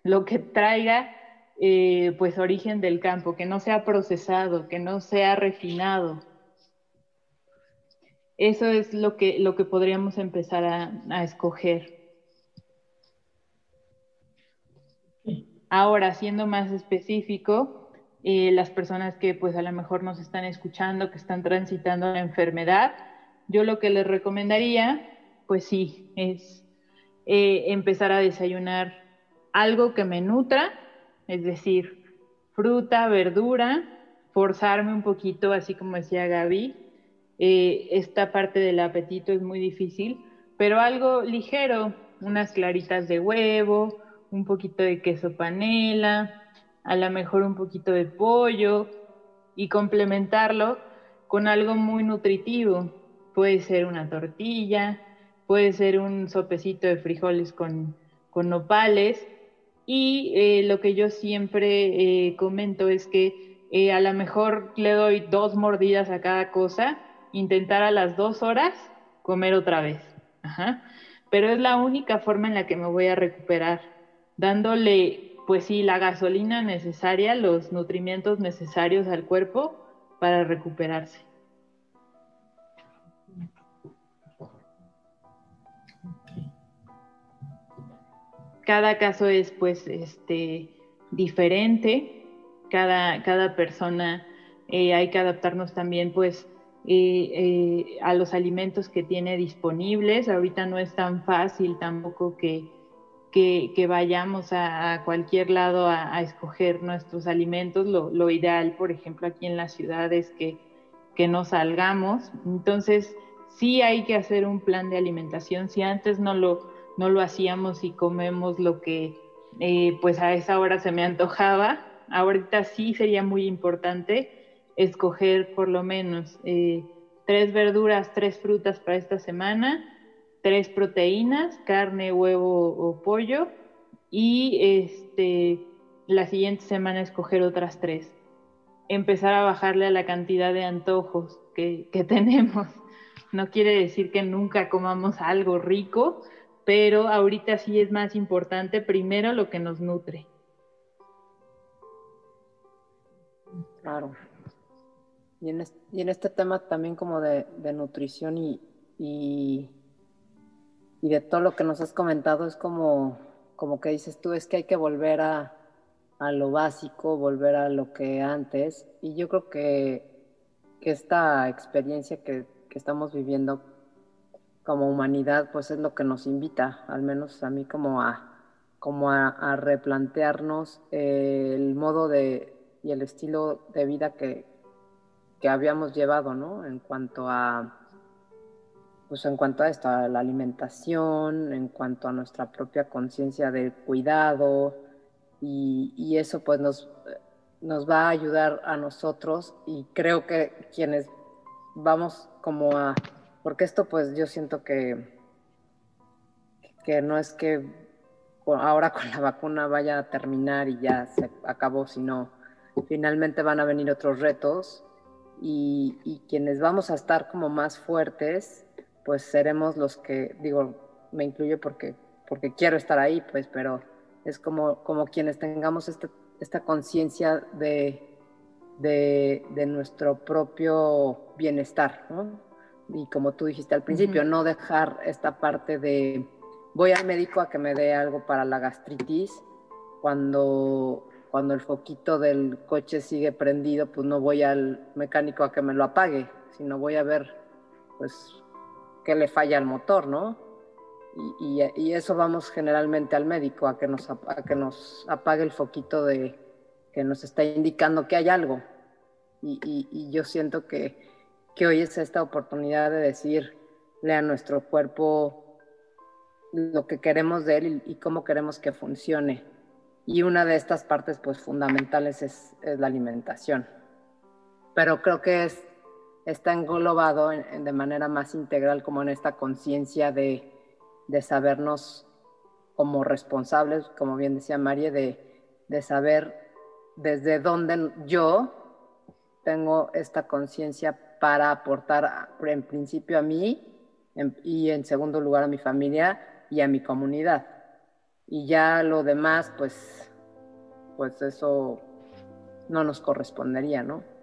lo que traiga eh, pues origen del campo, que no sea procesado, que no sea refinado. Eso es lo que, lo que podríamos empezar a escoger. Ahora, siendo más específico, eh, las personas que pues a lo mejor nos están escuchando, que están transitando la enfermedad, yo lo que les recomendaría, pues sí, es eh, empezar a desayunar algo que me nutra, es decir, fruta, verdura, forzarme un poquito, así como decía Gaby. Eh, esta parte del apetito es muy difícil, pero algo ligero, unas claritas de huevo, un poquito de queso panela, a lo mejor un poquito de pollo y complementarlo con algo muy nutritivo. Puede ser una tortilla, puede ser un sopecito de frijoles con, nopales. Y eh, lo que yo siempre eh, comento es que eh, a lo mejor le doy dos mordidas a cada cosa, intentar a las dos horas comer otra vez. Pero es la única forma en la que me voy a recuperar dándole, pues sí, la gasolina necesaria, los nutrimientos necesarios al cuerpo para recuperarse. Cada caso es pues este, diferente, cada, cada persona eh, hay que adaptarnos también pues eh, eh, a los alimentos que tiene disponibles. Ahorita no es tan fácil tampoco que, que, vayamos a, cualquier lado a, escoger nuestros alimentos. Lo, ideal, por ejemplo, aquí en la ciudad es que, que no salgamos. Entonces, sí hay que hacer un plan de alimentación. Si antes no lo, no lo hacíamos y comemos lo que eh, pues a esa hora se me antojaba, ahorita sí sería muy importante escoger por lo menos eh, tres verduras, tres frutas para esta semana tres proteínas, carne, huevo o pollo, y este, la siguiente semana escoger otras tres. Empezar a bajarle a la cantidad de antojos que, tenemos. No quiere decir que nunca comamos algo rico, pero ahorita sí es más importante primero lo que nos nutre. Claro. Y en, este, tema también como de, nutrición y de todo lo que nos has comentado es como, como que dices tú, es que hay que volver a, lo básico, volver a lo que antes. Y yo creo que, esta experiencia que, estamos viviendo como humanidad, pues es lo que nos invita, al menos a mí como a, como a, replantearnos el modo de y el estilo de vida que, que habíamos llevado, ¿no? En cuanto a pues en cuanto a esto, a la alimentación, en cuanto a nuestra propia conciencia del cuidado, y, eso pues nos, nos va a ayudar a nosotros y creo que quienes vamos como a, porque esto pues yo siento que, que no es que ahora con la vacuna vaya a terminar y ya se acabó, sino finalmente van a venir otros retos y, y quienes vamos a estar como más fuertes pues seremos los que, digo, me incluyo porque, porque quiero estar ahí, pues, pero es como, como quienes tengamos esta, esta conciencia de, de, nuestro propio bienestar, ¿no? Y como tú dijiste al principio, no dejar esta parte de voy al médico a que me dé algo para la gastritis, cuando, cuando el foquito del coche sigue prendido, pues no voy al mecánico a que me lo apague, sino voy a ver, pues, que le falla el motor, ¿no? Y, eso vamos generalmente al médico, a que, nos, apague el foquito de que nos está indicando que hay algo. Y, yo siento que, hoy es esta oportunidad de decirle a nuestro cuerpo lo que queremos de él y, cómo queremos que funcione. Y una de estas partes pues fundamentales es, es la alimentación. Pero creo que es está englobado de manera más integral como en esta conciencia de, sabernos como responsables, como bien decía María, de, de saber desde dónde yo tengo esta conciencia para aportar en principio a mí y en segundo lugar a mi familia y a mi comunidad. Y ya lo demás, pues, pues eso no nos correspondería, ¿no?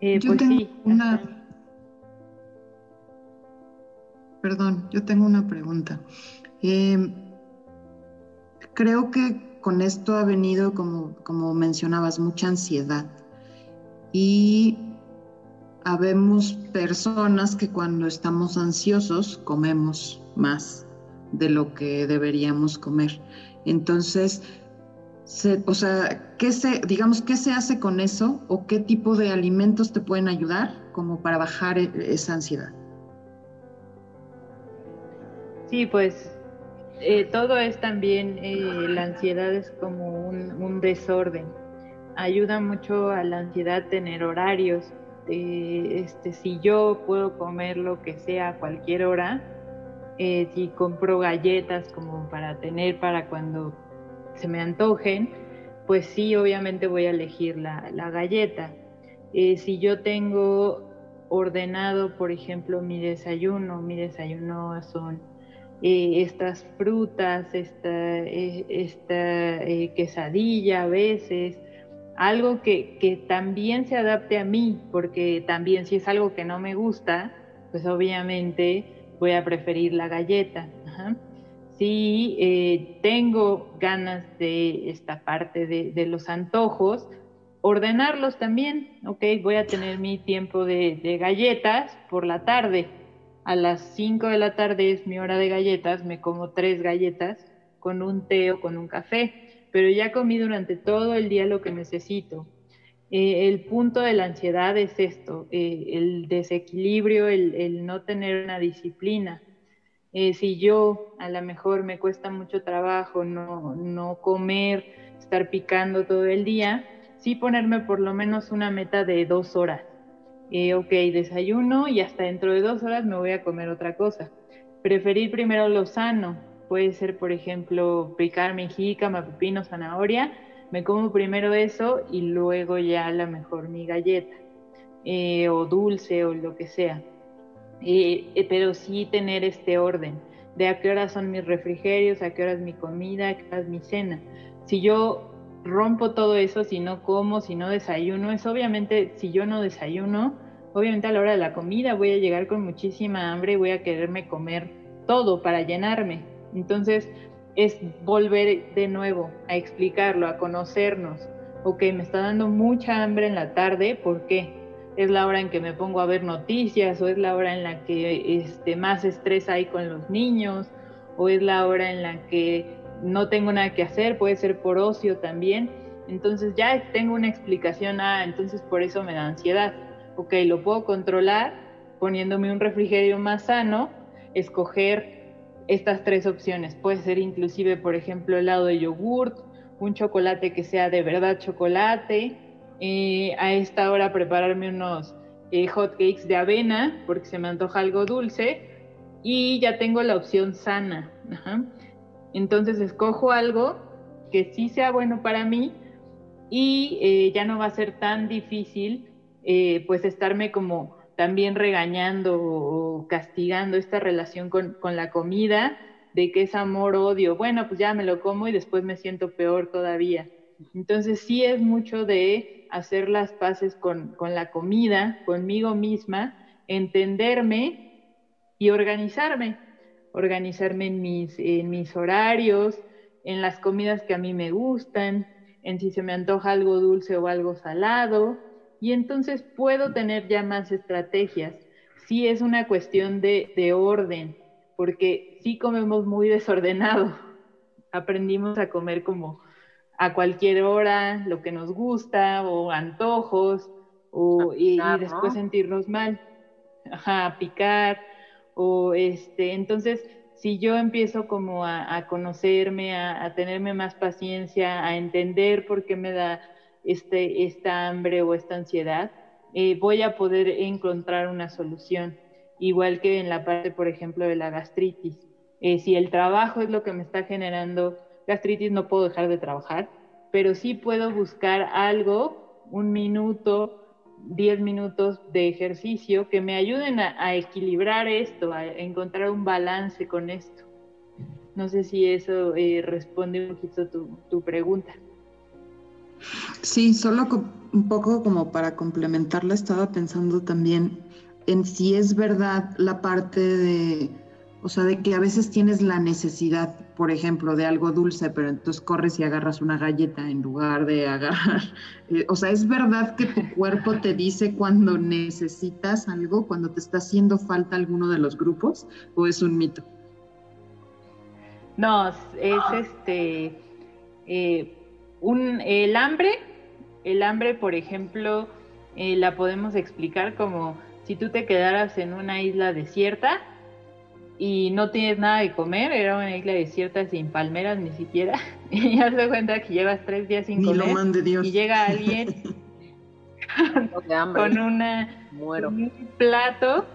Eh, yo pues tengo una... Perdón, yo tengo una pregunta. Eh, creo que con esto ha venido, como, como mencionabas, mucha ansiedad. Y habemos personas que cuando estamos ansiosos comemos más de lo que deberíamos comer. Entonces, o sea, ¿qué se, digamos, qué se hace con eso o qué tipo de alimentos te pueden ayudar como para bajar e, esa ansiedad? Sí, pues eh, todo es también, eh, la ansiedad es como un, desorden. Ayuda mucho a la ansiedad tener horarios. este, si yo puedo comer lo que sea a cualquier hora, eh, si compro galletas como para tener para cuando se me antojen, pues sí, obviamente voy a elegir la, galleta. Eh, si yo tengo ordenado, por ejemplo, mi desayuno, mi desayuno son eh, estas frutas, esta, esta quesadilla a veces, algo que, que, también se adapte a mí, porque también si es algo que no me gusta, pues obviamente voy a preferir la galleta. Si eh, tengo ganas de esta parte de, los antojos, ordenarlos también, ok, voy a tener mi tiempo de, galletas por la tarde. A las 5 de la tarde es mi hora de galletas, me como tres galletas con un té o con un café, pero ya comí durante todo el día lo que necesito. Eh, el punto de la ansiedad es esto, eh, el desequilibrio, el, no tener una disciplina. Eh, si yo a lo mejor me cuesta mucho trabajo no, no comer, estar picando todo el día, sí ponerme por lo menos una meta de dos horas. ok, desayuno y hasta dentro de dos horas me voy a comer otra cosa. Preferir primero lo sano, puede ser por ejemplo picar jícama, pepino, zanahoria, me como primero eso y luego ya a lo mejor mi galleta eh, o dulce o lo que sea. Eh, eh, pero sí tener este orden de a qué horas son mis refrigerios, a qué horas mi comida, a qué horas mi cena. Si yo rompo todo eso, si no como, si no desayuno, es obviamente, si yo no desayuno, obviamente a la hora de la comida voy a llegar con muchísima hambre y voy a quererme comer todo para llenarme. Entonces, es volver de nuevo a explicarlo, a conocernos. Ok, me está dando mucha hambre en la tarde, ¿por qué? Es la hora en que me pongo a ver noticias o es la hora en la que este, más estrés hay con los niños o es la hora en la que no tengo nada que hacer, puede ser por ocio también. Entonces ya tengo una explicación, ah, entonces por eso me da ansiedad. Ok, lo puedo controlar poniéndome un refrigerio más sano, escoger estas tres opciones. Puede ser inclusive, por ejemplo, helado de yogurt, un chocolate que sea de verdad chocolate. Eh, a esta hora prepararme unos eh, hot cakes de avena porque se me antoja algo dulce y ya tengo la opción sana. Entonces escojo algo que sí sea bueno para mí y eh, ya no va a ser tan difícil pues estarme como también regañando o castigando esta relación con, la comida, de que es amor-odio. Bueno, pues ya me lo como y después me siento peor todavía. Entonces sí es mucho de hacer las paces con, la comida, conmigo misma, entenderme y organizarme. Organizarme en mis, en mis horarios, en las comidas que a mí me gustan, en si se me antoja algo dulce o algo salado, y entonces puedo tener ya más estrategias. Sí es una cuestión de, orden, porque sí comemos muy desordenado. Aprendimos a comer como a cualquier hora, lo que nos gusta, o antojos, o, y, después sentirnos mal. Ajá, a picar, o este, entonces si yo empiezo como a, conocerme, a, a, tenerme más paciencia, a entender por qué me da este, esta hambre o esta ansiedad, eh, voy a poder encontrar una solución. igual que en la parte, por ejemplo, de la gastritis. Eh, si el trabajo es lo que me está generando gastritis, no puedo dejar de trabajar, pero sí puedo buscar algo, un minuto, diez minutos de ejercicio que me ayuden a, equilibrar esto, a encontrar un balance con esto. No sé si eso eh, responde un poquito tu, tu pregunta. Sí, solo un poco como para complementarla, estaba pensando también en si es verdad la parte de, o sea, de que a veces tienes la necesidad, por ejemplo, de algo dulce, pero entonces corres y agarras una galleta en lugar de agarrar, eh, o sea, ¿es verdad que tu cuerpo te dice cuando necesitas algo, cuando te está haciendo falta alguno de los grupos, o es un mito? No, es este... Eh, un, el hambre, el hambre, por ejemplo, eh, la podemos explicar como si tú te quedaras en una isla desierta y no tienes nada de comer, era una isla desierta sin palmeras ni siquiera, y ya se cuenta que llevas tres días sin comer y llega alguien con una un plato,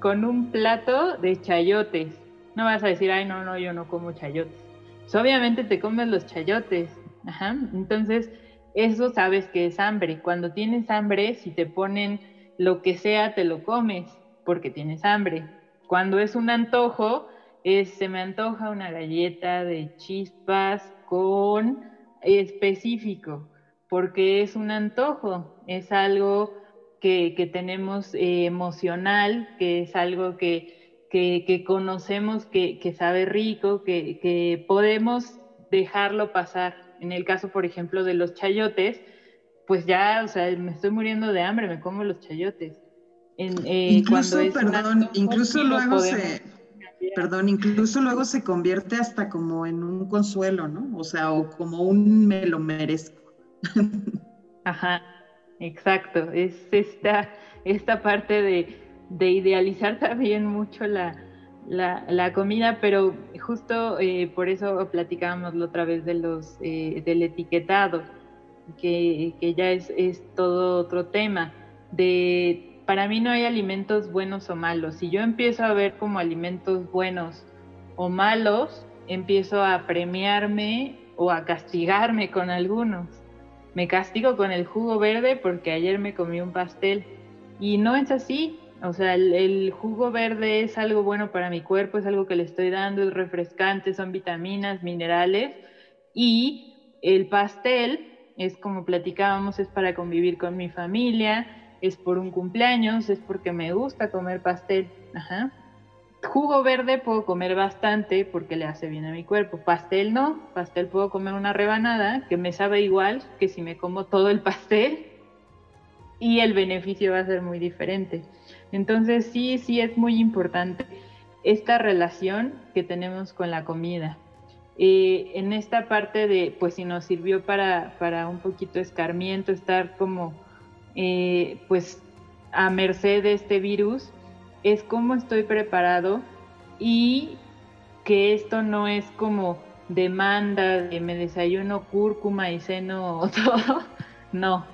con un plato de chayotes. No vas a decir, ay no, no, yo no como chayotes. Pues obviamente te comes los chayotes, Ajá. Entonces, eso sabes que es hambre. Cuando tienes hambre, si te ponen lo que sea, te lo comes porque tienes hambre. Cuando es un antojo, se me antoja una galleta de chispas con específico, porque es un antojo, es algo que, tenemos eh, emocional, que es algo que, que, conocemos, que, sabe rico, que podemos dejarlo pasar en el caso, por ejemplo, de los chayotes, pues ya, o sea, me estoy muriendo de hambre, me como los chayotes. Eh, incluso, perdón, incluso luego se, perdón, incluso luego se convierte hasta como en un consuelo, ¿no? O sea, o como un me lo merezco. Ajá, exacto. Es esta, esta parte de, de idealizar también mucho la, la, la, comida, pero justo eh, por eso platicábamos la otra vez de los, eh, del etiquetado, que, que ya es, es, todo otro tema. De, para mí no hay alimentos buenos o malos. Si yo empiezo a ver como alimentos buenos o malos, empiezo a premiarme o a castigarme con algunos. Me castigo con el jugo verde porque ayer me comí un pastel. Y no es así, o sea, el, jugo verde es algo bueno para mi cuerpo, es algo que le estoy dando, es refrescante, son vitaminas, minerales. Y el pastel es como platicábamos, es para convivir con mi familia, es por un cumpleaños, es porque me gusta comer pastel. Jugo verde puedo comer bastante porque le hace bien a mi cuerpo. Pastel no, pastel puedo comer una rebanada que me sabe igual que si me como todo el pastel y el beneficio va a ser muy diferente. Entonces sí, sí es muy importante esta relación que tenemos con la comida. Eh, en esta parte de, pues si nos sirvió para, para un poquito escarmiento, estar como, eh, pues a merced de este virus, es cómo estoy preparado y que esto no es como demanda de me desayuno cúrcuma y seno todo, no,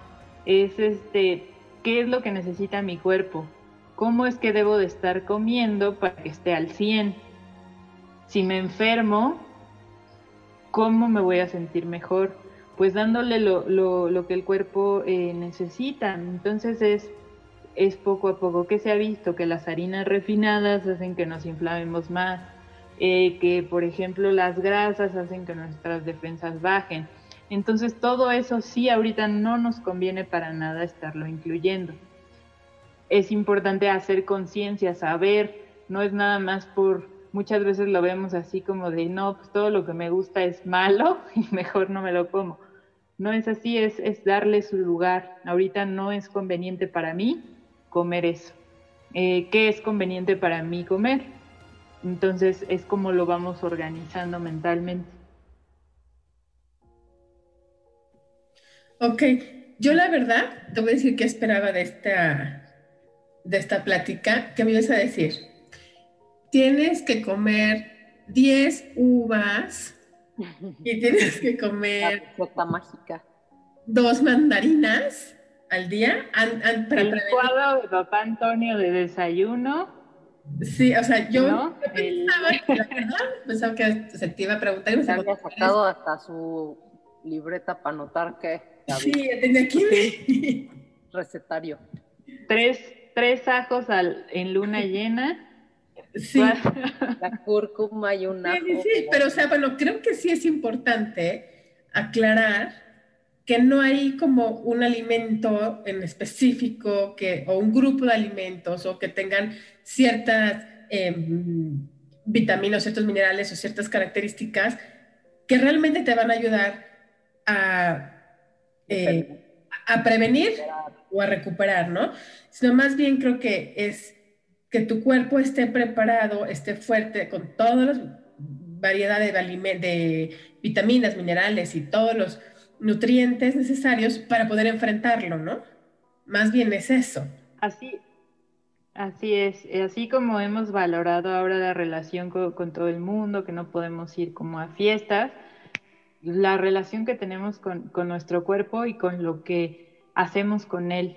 es este, qué es lo que necesita mi cuerpo, cómo es que debo de estar comiendo para que esté al 100. Si me enfermo, ¿cómo me voy a sentir mejor? Pues dándole lo, que el cuerpo eh, necesita. Entonces es, es poco a poco que se ha visto que las harinas refinadas hacen que nos inflamemos más, eh, que por ejemplo las grasas hacen que nuestras defensas bajen. Entonces todo eso sí ahorita no nos conviene para nada estarlo incluyendo es importante hacer conciencia, saber, no es nada más por, muchas veces lo vemos así como de, no, pues todo lo que me gusta es malo y mejor no me lo como. No es así, es, es darle su lugar. Ahorita no es conveniente para mí comer eso. Eh, ¿Qué es conveniente para mí comer? Entonces es como lo vamos organizando mentalmente. Ok, yo la verdad te voy a decir que esperaba de esta de esta plática que me ibas a decir, tienes que comer 10 uvas y tienes que comer mágica. dos mandarinas al día. el licuado de papá Antonio de desayuno Sí, o sea, yo, pensaba, que, la verdad, pensaba que se te iba a preguntar. Y se había sacado hasta su libreta para anotar que... Sí, tenía aquí recetario. Tres, tres ajos al, en luna llena. Sí. La cúrcuma y un ajo. Sí, sí, sí, pero o sea, bueno, creo que sí es importante aclarar que no hay como un alimento en específico que, o un grupo de alimentos o que tengan ciertas em, vitaminas, ciertos minerales o ciertas características que realmente te van a ayudar a, eh, a prevenir o a recuperar, ¿no? Sino más bien creo que es que tu cuerpo esté preparado, esté fuerte con todas las variedades de, vitaminas, minerales y todos los nutrientes necesarios para poder enfrentarlo, ¿no? Más bien es eso. Así, así es. Así como hemos valorado ahora la relación con, todo el mundo, que no podemos ir como a fiestas, la relación que tenemos con nuestro cuerpo y con lo que hacemos con él,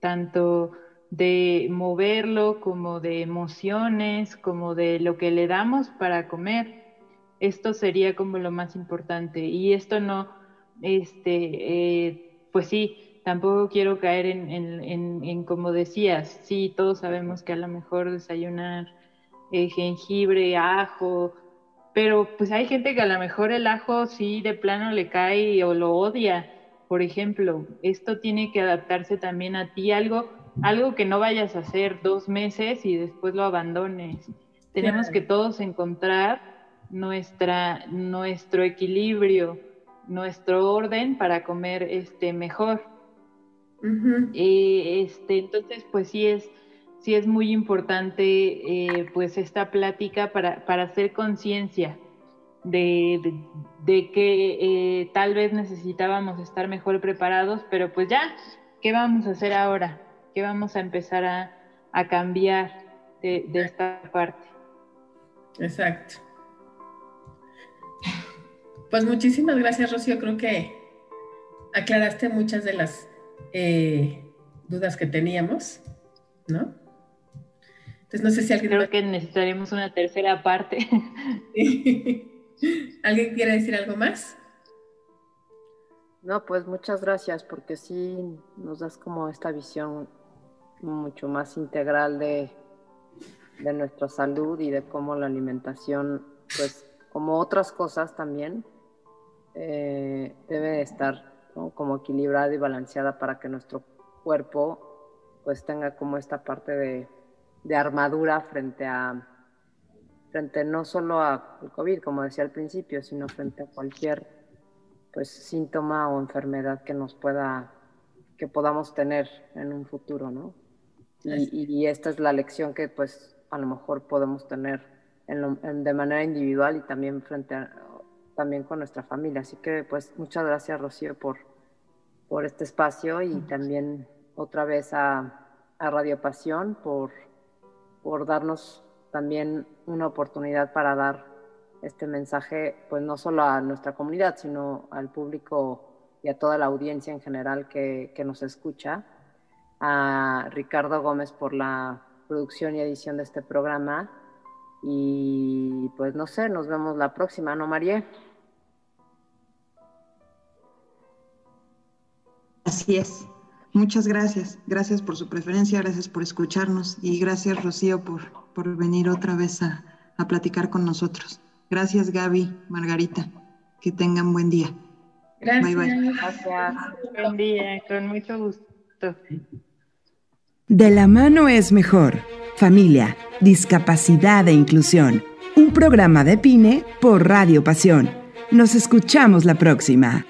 tanto de moverlo como de emociones, como de lo que le damos para comer. Esto sería como lo más importante. Y esto no, este, eh, pues sí, tampoco quiero caer en, como decías, sí, todos sabemos que a lo mejor desayunar eh, jengibre, ajo, pero pues hay gente que a lo mejor el ajo sí de plano le cae o lo odia. Por ejemplo, esto tiene que adaptarse también a ti, algo, algo que no vayas a hacer dos meses y después lo abandones. Tenemos que todos encontrar nuestra, nuestro equilibrio nuestro orden para comer este, mejor. este, entonces, pues sí es, sí es muy importante eh, pues esta plática para, para hacer conciencia de, de, que eh, tal vez necesitábamos estar mejor preparados, pero pues ya, ¿qué vamos a hacer ahora? ¿Qué vamos a empezar a, a cambiar de, de esta parte? Exacto. Pues muchísimas gracias, Rocío. Creo que aclaraste muchas de las eh, dudas que teníamos, ¿no? Entonces no sé si alguien... Creo que necesitaremos una tercera parte. ¿Alguien quiere decir algo más? No, pues muchas gracias porque sí nos das como esta visión mucho más integral de, de nuestra salud y de cómo la alimentación, pues como otras cosas también, eh, debe estar como equilibrada y balanceada para que nuestro cuerpo pues tenga como esta parte de, armadura frente a frente no solo al COVID, como decía al principio, sino frente a cualquier pues síntoma o enfermedad que nos pueda, que podamos tener en un futuro, ¿no? Y, esta es la lección que pues a lo mejor podemos tener de manera individual y también frente a, también con nuestra familia. Así que pues muchas gracias Rocío por, por este espacio y también otra vez a, Radio Pasión por, por darnos también una oportunidad para dar este mensaje, pues no solo a nuestra comunidad, sino al público y a toda la audiencia en general que, que nos escucha. A Ricardo Gómez por la producción y edición de este programa. Y pues no sé, nos vemos la próxima, ¿no, María? Así es. Muchas gracias. Gracias por su preferencia, gracias por escucharnos y gracias Rocío por, por venir otra vez a, a platicar con nosotros. Gracias Gaby, Margarita. Que tengan buen día. Gracias. Bye, bye. Gracias. Buen día, con mucho gusto. De la mano es mejor. Familia, discapacidad e inclusión. Un programa de Pine por Radio Pasión. Nos escuchamos la próxima.